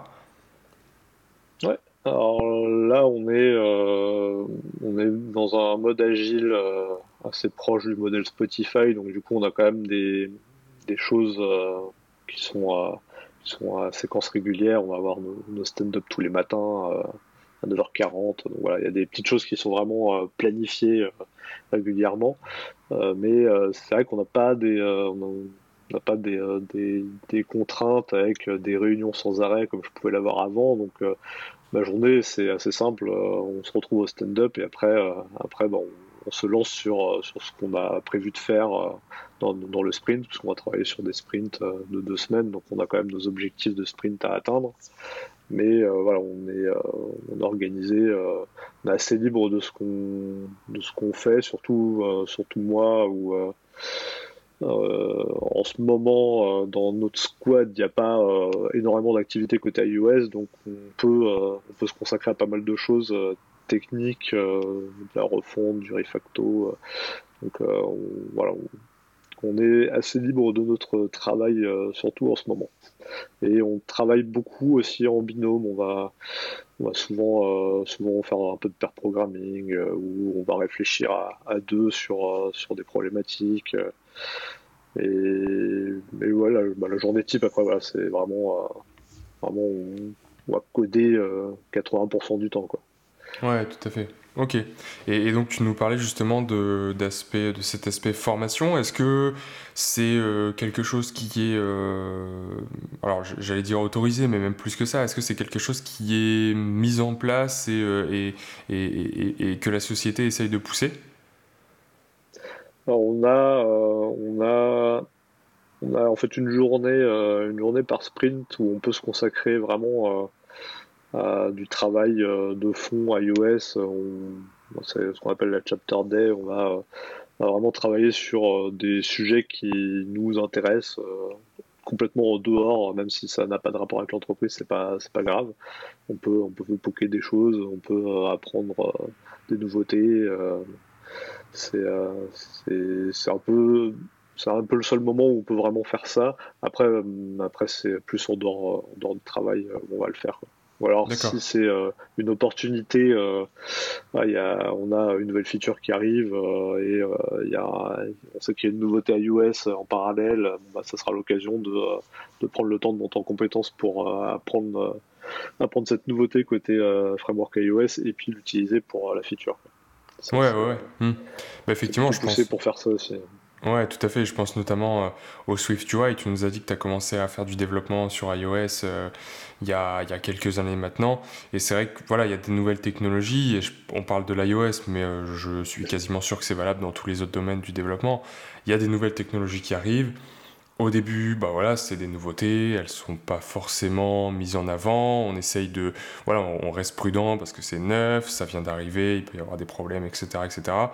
Ouais. Alors là, on est, euh, on est dans un mode agile euh, assez proche du modèle Spotify, donc du coup, on a quand même des, des choses euh, qui, sont, qui sont à séquence régulière. On va avoir nos, stand-up tous les matins à 9h40. Donc voilà, il y a des petites choses qui sont vraiment planifiées régulièrement, mais c'est vrai qu'on n'a pas des n'a pas des, des, des, contraintes avec des réunions sans arrêt comme je pouvais l'avoir avant. Donc ma journée, c'est assez simple. Euh, on se retrouve au stand-up et après, euh, après bon, on, se lance sur, euh, sur ce qu'on a prévu de faire dans, dans le sprint, puisqu'on va travailler sur des sprints de deux semaines, donc on a quand même nos objectifs de sprint à atteindre. Mais voilà, on est, on est organisé, on est assez libre de ce qu'on de ce qu'on fait, surtout surtout moi en ce moment, euh, dans notre squad, il n'y a pas euh, énormément d'activités côté iOS, donc on peut, on se consacrer à pas mal de choses technique, de la refonte, du refacto. donc voilà, on est assez libre de notre travail, euh, surtout en ce moment. Et on travaille beaucoup aussi en binôme. On va, on souvent, euh, faire un peu de pair programming euh, où on va réfléchir à, deux sur des problématiques. Et, voilà, bah, la journée type après, voilà, c'est vraiment, vraiment on, va coder 80% du temps. Quoi. Ouais, tout à fait. Ok. Et, donc tu nous parlais justement de, cet aspect formation. Est-ce que c'est euh, quelque chose qui est, euh, alors j'allais dire autorisé, mais même plus que ça, est-ce que c'est quelque chose qui est mis en place euh, et que la société essaye de pousser? Alors on a, on a, en fait une journée, une journée par sprint où on peut se consacrer vraiment du travail euh, de fond iOS. C'est ce qu'on appelle la chapter day. On va, vraiment travailler sur euh, des sujets qui nous intéressent euh, complètement au dehors, même si ça n'a pas de rapport avec l'entreprise, c'est pas c'est pas grave. On peut on peut poker des choses, on peut apprendre des nouveautés. C'est c'est un peu c'est un peu le seul moment où on peut vraiment faire ça. Après après c'est plus en dehors, en dehors du travail, on va le faire. Quoi. Ou alors si c'est euh, une opportunité, euh, y a, on a une nouvelle feature qui arrive euh, et euh, y a, on sait qu'il y a une nouveauté iOS en parallèle, bah, ça sera l'occasion de, de, prendre le temps de monter en compétence pour apprendre, apprendre cette nouveauté côté framework iOS et puis l'utiliser pour la feature. Ouais, ouais, ouais. Hmm. Bah, effectivement, je pense. pour faire ça aussi. Ouais, tout à fait. Je pense notamment euh, au Swift UI. Tu nous as dit que tu as commencé à faire du développement sur iOS euh, il, y a, y a quelques années maintenant. Et c'est vrai que voilà, il y a des nouvelles technologies. Et on parle de l'iOS, mais euh, je suis quasiment sûr que c'est valable dans tous les autres domaines du développement. Il y a des nouvelles technologies qui arrivent. Au début, bah voilà, c'est des nouveautés, elles sont pas forcément mises en avant. On essaye de, voilà, on reste prudent parce que c'est neuf, ça vient d'arriver, il peut y avoir des problèmes, etc., etc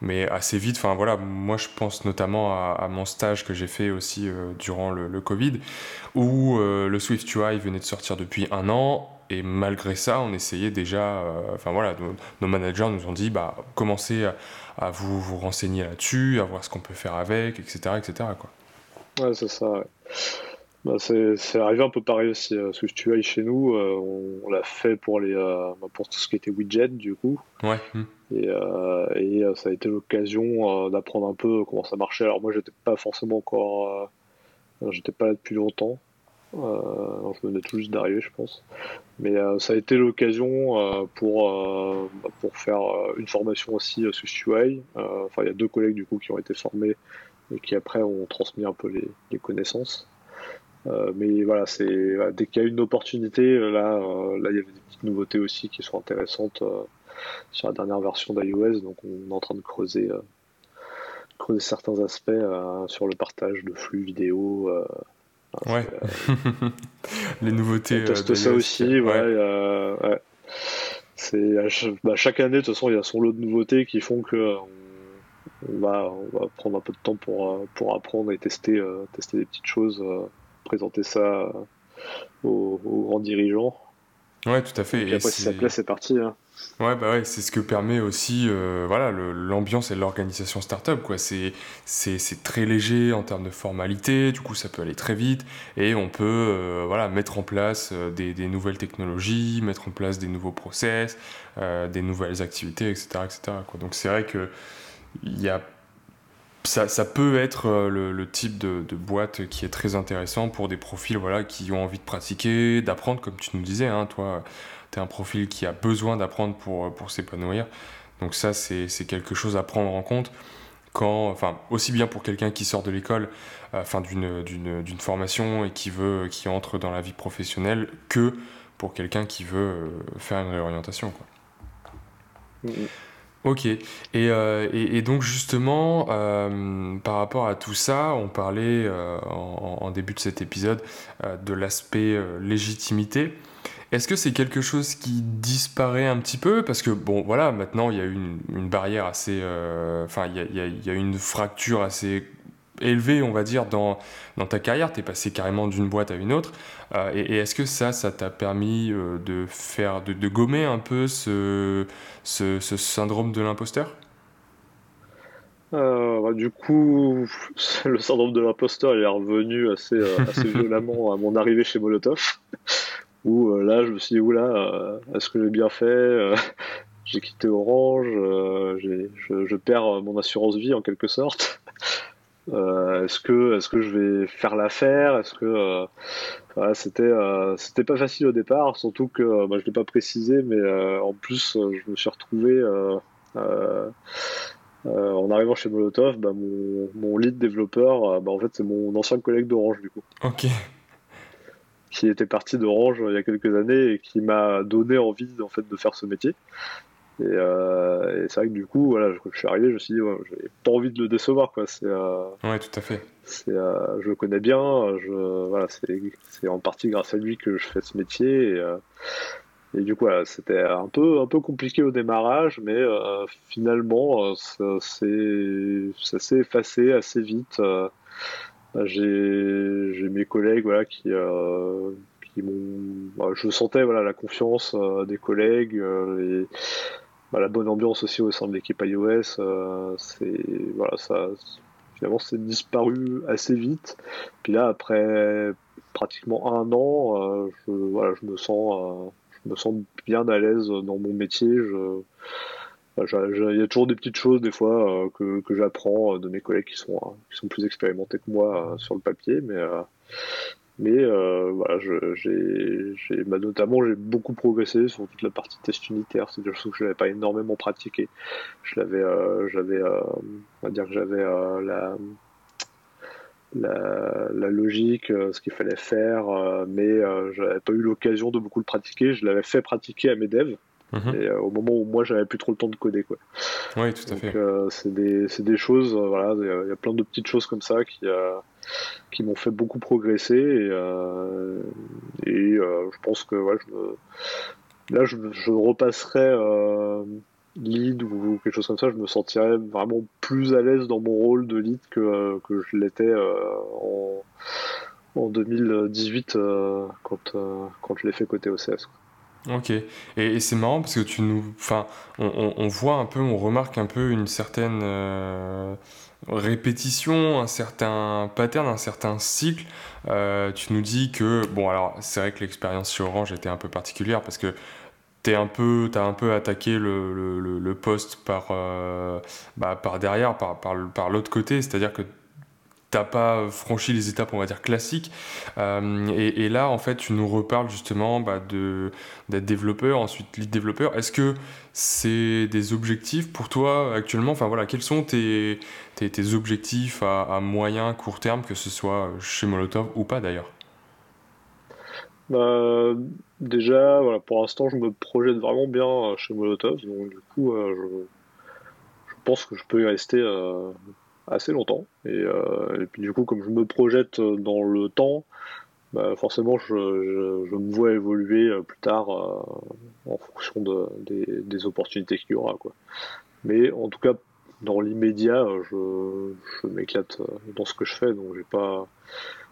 mais assez vite. Enfin voilà, moi je pense notamment à, mon stage que j'ai fait aussi euh, durant le, Covid, où euh, le Swift UI venait de sortir depuis un an. Et malgré ça, on essayait déjà, euh, enfin voilà, nos, managers nous ont dit, bah, commencez à, vous, vous renseigner là-dessus, à voir ce qu'on peut faire avec, etc. etc. Ouais, c'est ça. Bah, c'est arrivé un peu pareil aussi. Euh, Swift UI chez nous, euh, on, l'a fait pour, les, euh, bah, pour tout ce qui était widget du coup. Ouais. Hmm. Et, et ça a été l'occasion d'apprendre un peu comment ça marchait. Alors moi, j'étais pas forcément encore, j'étais pas là depuis longtemps. je venais tout juste d'arriver, je pense. Mais ça a été l'occasion pour, bah, pour faire une formation aussi Swift UI. Enfin, il y a deux collègues du coup qui ont été formés et qui après ont transmis un peu les, les connaissances. Euh, mais voilà, c'est dès qu'il y a une opportunité, euh, là, euh, là, il y avait des petites nouveautés aussi qui sont intéressantes sur la dernière version d'iOS. Donc, on est en train de creuser, creuser certains aspects sur le partage de flux vidéo. ouais. [LAUGHS] Les nouveautés. On teste ça aussi, ouais. ouais. C'est bah, chaque année, de toute façon, il y a son lot de nouveautés qui font que on va, on va prendre un peu de temps pour, pour apprendre et tester, tester des petites choses présenter ça euh, aux, grands dirigeants. Ouais, tout à fait. Et, après, si ça plaît, c'est parti. Hein. Ouais, bah ouais, c'est ce que permet aussi euh, voilà, l'ambiance et l'organisation startup. Quoi. C'est, c'est, très léger en termes de formalité, du coup ça peut aller très vite et on peut euh, voilà, mettre en place des, des, nouvelles technologies, mettre en place des nouveaux process, des nouvelles activités, etc. etc. Quoi. Donc c'est vrai qu'il y a ça, ça, peut être euh, le, type de, boîte qui est très intéressant pour des profils voilà, qui ont envie de pratiquer, d'apprendre, comme tu nous disais. Hein, toi, tu es un profil qui a besoin d'apprendre pour, pour s'épanouir. Donc ça, c'est quelque chose à prendre en compte. Quand, enfin, aussi bien pour quelqu'un qui sort de l'école, euh, d'une formation et qui veut, qui entre dans la vie professionnelle, que pour quelqu'un qui veut euh, faire une réorientation. Quoi. Mm, Ok. Euh, et, et, donc justement, euh, par rapport à tout ça, on parlait euh, en, début de cet épisode de l'aspect légitimité. Est-ce que c'est quelque chose qui disparaît un petit peu? Parce que, bon, voilà, maintenant, il y a une, une barrière assez... Enfin, il y a, y une fracture assez élevé, on va dire, dans, dans ta carrière. Tu es passé carrément d'une boîte à une autre. et, est-ce que ça, ça t'a permis de faire, de, gommer un peu ce, syndrome de l'imposteur? Euh, bah, du coup, [LAUGHS] le syndrome de l'imposteur est revenu assez, euh, assez violemment à mon arrivée chez Molotov, [LAUGHS] où euh, là, je me suis dit, oula, est-ce que j'ai bien fait [LAUGHS] J'ai quitté Orange, je, perds mon assurance vie en quelque sorte. Est-ce que, est-ce que je vais faire l'affaire? Est-ce que voilà, c'était, c'était pas facile au départ, surtout que bah, je l'ai pas précisé, mais en plus, je me suis retrouvé euh, en arrivant chez Molotov, bah, mon, lead développeur, euh, bah, en fait, c'est mon ancien collègue d'Orange, du coup. Ok. Qui était parti d'Orange euh, il y a quelques années et qui m'a donné envie, en fait, de faire ce métier. Et, c'est vrai que du coup, voilà, je, je suis arrivé, je me suis dit, ouais, j'ai pas envie de le décevoir, quoi. C'est, ouais, tout à fait. C'est, je le connais bien, je, voilà, c'est, en partie grâce à lui que je fais ce métier. Et, et du coup, c'était un peu, un peu compliqué au démarrage, mais euh, finalement, euh, ça, s'est effacé assez vite. Euh, bah, j'ai mes collègues voilà, qui, qui m'ont. Bah, je sentais voilà, la confiance des collègues, et, bah, la bonne ambiance aussi au sein de l'équipe iOS. c'est voilà, ça, finalement, c'est disparu assez vite. Puis là, après pratiquement un an, je, voilà, je me sens je me sens bien à l'aise dans mon métier. Je, il y a toujours des petites choses des fois euh, que, que j'apprends de mes collègues qui sont, qui sont plus expérimentés que moi euh, sur le papier, mais euh, mais voilà, j'ai, bah, notamment j'ai beaucoup progressé sur toute la partie test unitaire. C'est quelque chose que je n'avais pas énormément pratiqué. Je l'avais, j'avais, on va dire que j'avais la la, logique, euh, ce qu'il fallait faire, euh, mais euh, je n'avais pas eu l'occasion de beaucoup le pratiquer. Je l'avais fait pratiquer à mes devs. Mhm. Et, au moment où moi j'avais plus trop le temps de coder quoi. Oui, tout à fait. c'est des, des, choses, voilà, il y a plein de petites choses comme ça qui, qui m'ont fait beaucoup progresser et, et je pense que là je, repasserai lead ou quelque chose comme ça, je me sentirais vraiment plus à l'aise dans mon rôle de lead que, je l'étais euh, en, en 2018 euh, quand, euh, quand je l'ai fait côté OCS. Ok, et, c'est marrant parce que tu nous, enfin, on, voit un peu, on remarque un peu une certaine répétition, un certain pattern, un certain cycle. tu nous dis que, bon, alors c'est vrai que l'expérience chez Orange était un peu particulière parce que t'es un peu, as un peu attaqué le, poste par, euh, bah, par derrière, par, par l'autre côté, c'est-à-dire que t'as pas franchi les étapes, on va dire, classiques. Euh, et, là, en fait, tu nous reparles justement bah, de, d'être développeur, ensuite lead développeur. Est-ce que c'est des objectifs pour toi actuellement? Enfin voilà, quels sont tes, tes, objectifs à, moyen, court terme, que ce soit chez Molotov ou pas d'ailleurs? Bah, déjà, voilà, pour l'instant, je me projette vraiment bien euh, chez Molotov, donc du coup, euh, je, pense que je peux y rester euh, assez longtemps. Et, et, puis du coup, comme je me projette dans le temps, bah, forcément, je, me vois évoluer plus tard en fonction de, des, opportunités qu'il y aura. Quoi. Mais en tout cas, dans l'immédiat, je, m'éclate dans ce que je fais, donc j'ai pas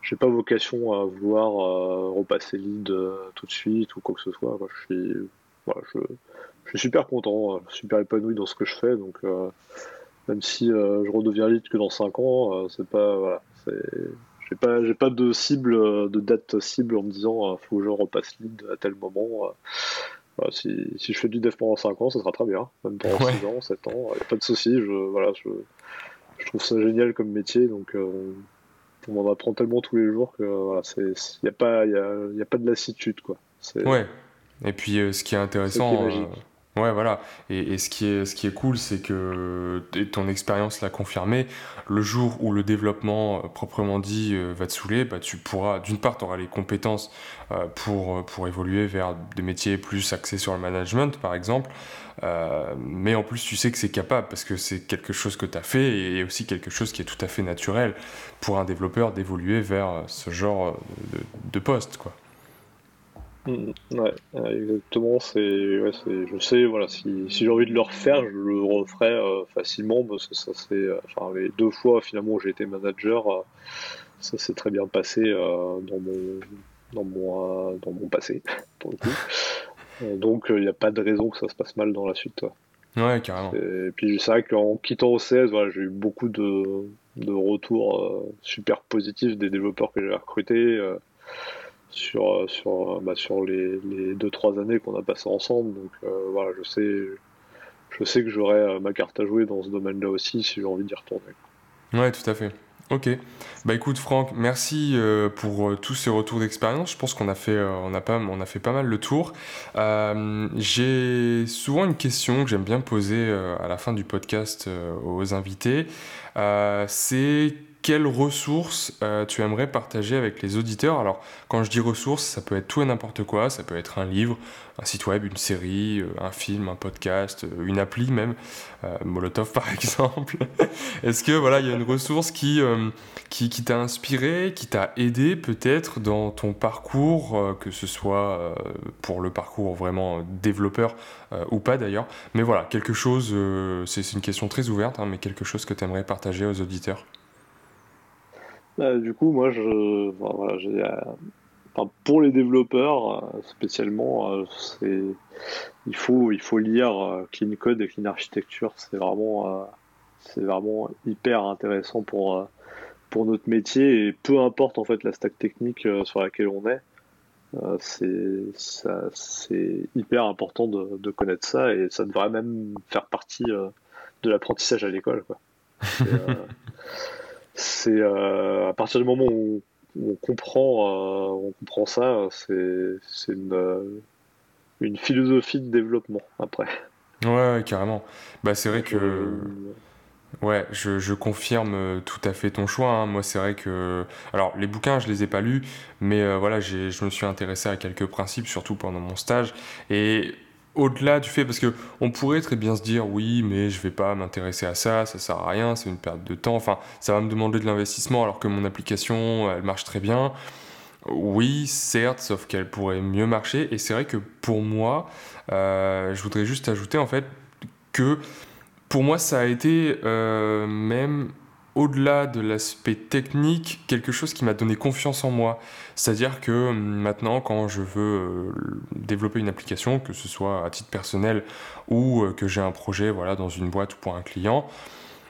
j'ai pas vocation à vouloir euh, repasser lead euh, tout de suite ou quoi que ce soit. Je suis, je, suis super content, euh, super épanoui dans ce que je fais. Donc, même si je redeviens lead que dans 5 ans, c'est pas, voilà, j'ai pas, j'ai pas de cible, de date cible en me disant, faut que je repasse lead à tel moment. si, si, je fais du dev pendant 5 ans, ça sera très bien. Même pendant 6 ans, 7 ans, y a pas de souci. Je, voilà, je, je trouve ça génial comme métier, donc on en apprend tellement tous les jours que voilà, il n'y a, pas, y a, y a pas de lassitude. Quoi. Ouais. Et puis euh, ce qui est intéressant. Euh, ouais, voilà. Et, ce, qui est, ce qui est cool, c'est que ton expérience l'a confirmé. Le jour où le développement euh, proprement dit va te saouler, bah, tu pourras, d'une part, tu auras les compétences pour, pour évoluer vers des métiers plus axés sur le management, par exemple. Euh, mais en plus, tu sais que c'est capable parce que c'est quelque chose que tu as fait et aussi quelque chose qui est tout à fait naturel pour un développeur d'évoluer vers ce genre de, poste. Quoi. Mm, ouais, exactement. C'est, ouais, c'est, je sais, voilà, si, si j'ai envie de le refaire, je le referai euh, facilement parce que ça c'est, euh, enfin, les deux fois finalement où j'ai été manager, euh, ça s'est très bien passé dans mon, dans mon, dans mon passé [LAUGHS] pour le coup. donc il n'y a pas de raison que ça se passe mal dans la suite. Ouais, carrément. Et puis c'est vrai qu'en quittant OCS, voilà, j'ai eu beaucoup de, de retours super positifs des développeurs que j'ai recrutés sur, euh, sur, euh, bah, sur les, les deux trois années qu'on a passé ensemble. Donc euh, voilà, je sais, je sais que j'aurai ma carte à jouer dans ce domaine-là aussi si j'ai envie d'y retourner. Ouais, tout à fait. Ok. Bah écoute Franck, merci pour tous ces retours d'expérience. Je pense qu'on a fait, on a pas, on a fait pas mal le tour. J'ai souvent une question que j'aime bien poser à la fin du podcast aux invités. C'est quelles ressources euh, tu aimerais partager avec les auditeurs? Alors, quand je dis ressources, ça peut être tout et n'importe quoi. Ça peut être un livre, un site web, une série, euh, un film, un podcast, euh, une appli même, Molotov [LAUGHS] par exemple. Est-ce que voilà, il y a une ressource qui, qui, t'a inspiré, qui t'a aidé peut-être dans ton parcours, que ce soit pour le parcours vraiment développeur ou pas d'ailleurs? Mais voilà, quelque chose, c'est une question très ouverte, hein, mais quelque chose que tu aimerais partager aux auditeurs. Bah, du coup, moi, je, voilà, j'ai, euh, pour les développeurs euh, spécialement, euh, c'est, il faut, il faut lire Clean Code et Clean Architecture. C'est vraiment, c'est vraiment hyper intéressant pour pour notre métier et peu importe en fait la stack technique sur laquelle on est. c'est ça, c'est hyper important de, de, connaître ça et ça devrait même faire partie de l'apprentissage à l'école. Quoi. [LAUGHS] c'est euh, à partir du moment où on comprend, euh, on comprend ça, c'est une, euh, une philosophie de développement après. Ouais, carrément. Bah, c'est vrai que. Ouais, je, je, confirme tout à fait ton choix. Hein. Moi, c'est vrai que. Alors, les bouquins, je les ai pas lus, mais voilà, je me suis intéressé à quelques principes, surtout pendant mon stage. Et au-delà du fait, parce que on pourrait très bien se dire oui, mais je vais pas m'intéresser à ça, ça sert à rien, c'est une perte de temps. Enfin, ça va me demander de l'investissement alors que mon application, elle marche très bien. Oui, certes, sauf qu'elle pourrait mieux marcher. Et c'est vrai que pour moi, euh, je voudrais juste ajouter en fait que pour moi, ça a été euh, même au-delà de l'aspect technique, quelque chose qui m'a donné confiance en moi. C'est-à-dire que hum, maintenant, quand je veux euh, développer une application, que ce soit à titre personnel ou euh, que j'ai un projet voilà, dans une boîte ou pour un client,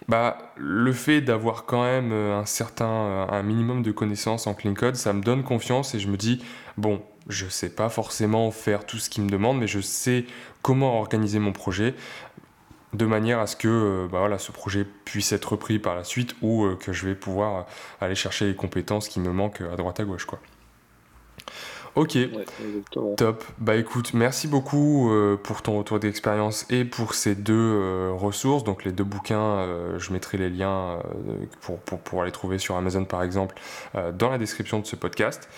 bah, le fait d'avoir quand même euh, un certain, un minimum de connaissances en clean code, ça me donne confiance et je me dis, bon, je ne sais pas forcément faire tout ce qu'il me demande, mais je sais comment organiser mon projet de manière à ce que euh, bah voilà, ce projet puisse être repris par la suite ou euh, que je vais pouvoir euh, aller chercher les compétences qui me manquent à droite à gauche. Quoi. Ok, top. Bah écoute, merci beaucoup pour ton retour d'expérience et pour ces deux ressources. Donc les deux bouquins, je mettrai les liens pour, pour, pour, les trouver sur Amazon par exemple dans la description de ce podcast.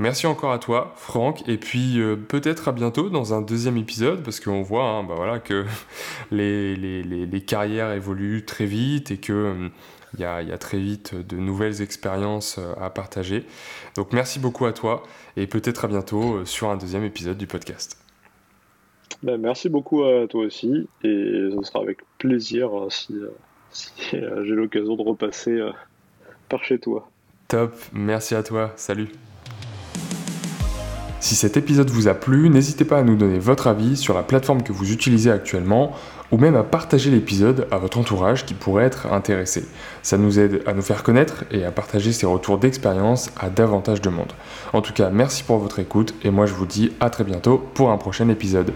Merci encore à toi, Franck, et puis euh, peut-être à bientôt dans un deuxième épisode, parce qu'on voit hein, bah voilà, que [LAUGHS] les, les, les, carrières évoluent très vite et que il y, a, y, a, très vite de nouvelles expériences euh, à partager. Donc merci beaucoup à toi et peut-être à bientôt euh, sur un deuxième épisode du podcast. Ben, merci beaucoup à toi aussi et ce sera avec plaisir si, [LAUGHS] si j'ai l'occasion de repasser par chez toi. Top, merci à toi, salut. Si cet épisode vous a plu, n'hésitez pas à nous donner votre avis sur la plateforme que vous utilisez actuellement ou même à partager l'épisode à votre entourage qui pourrait être intéressé. Ça nous aide à nous faire connaître et à partager ces retours d'expérience à davantage de monde. En tout cas, merci pour votre écoute et moi je vous dis à très bientôt pour un prochain épisode.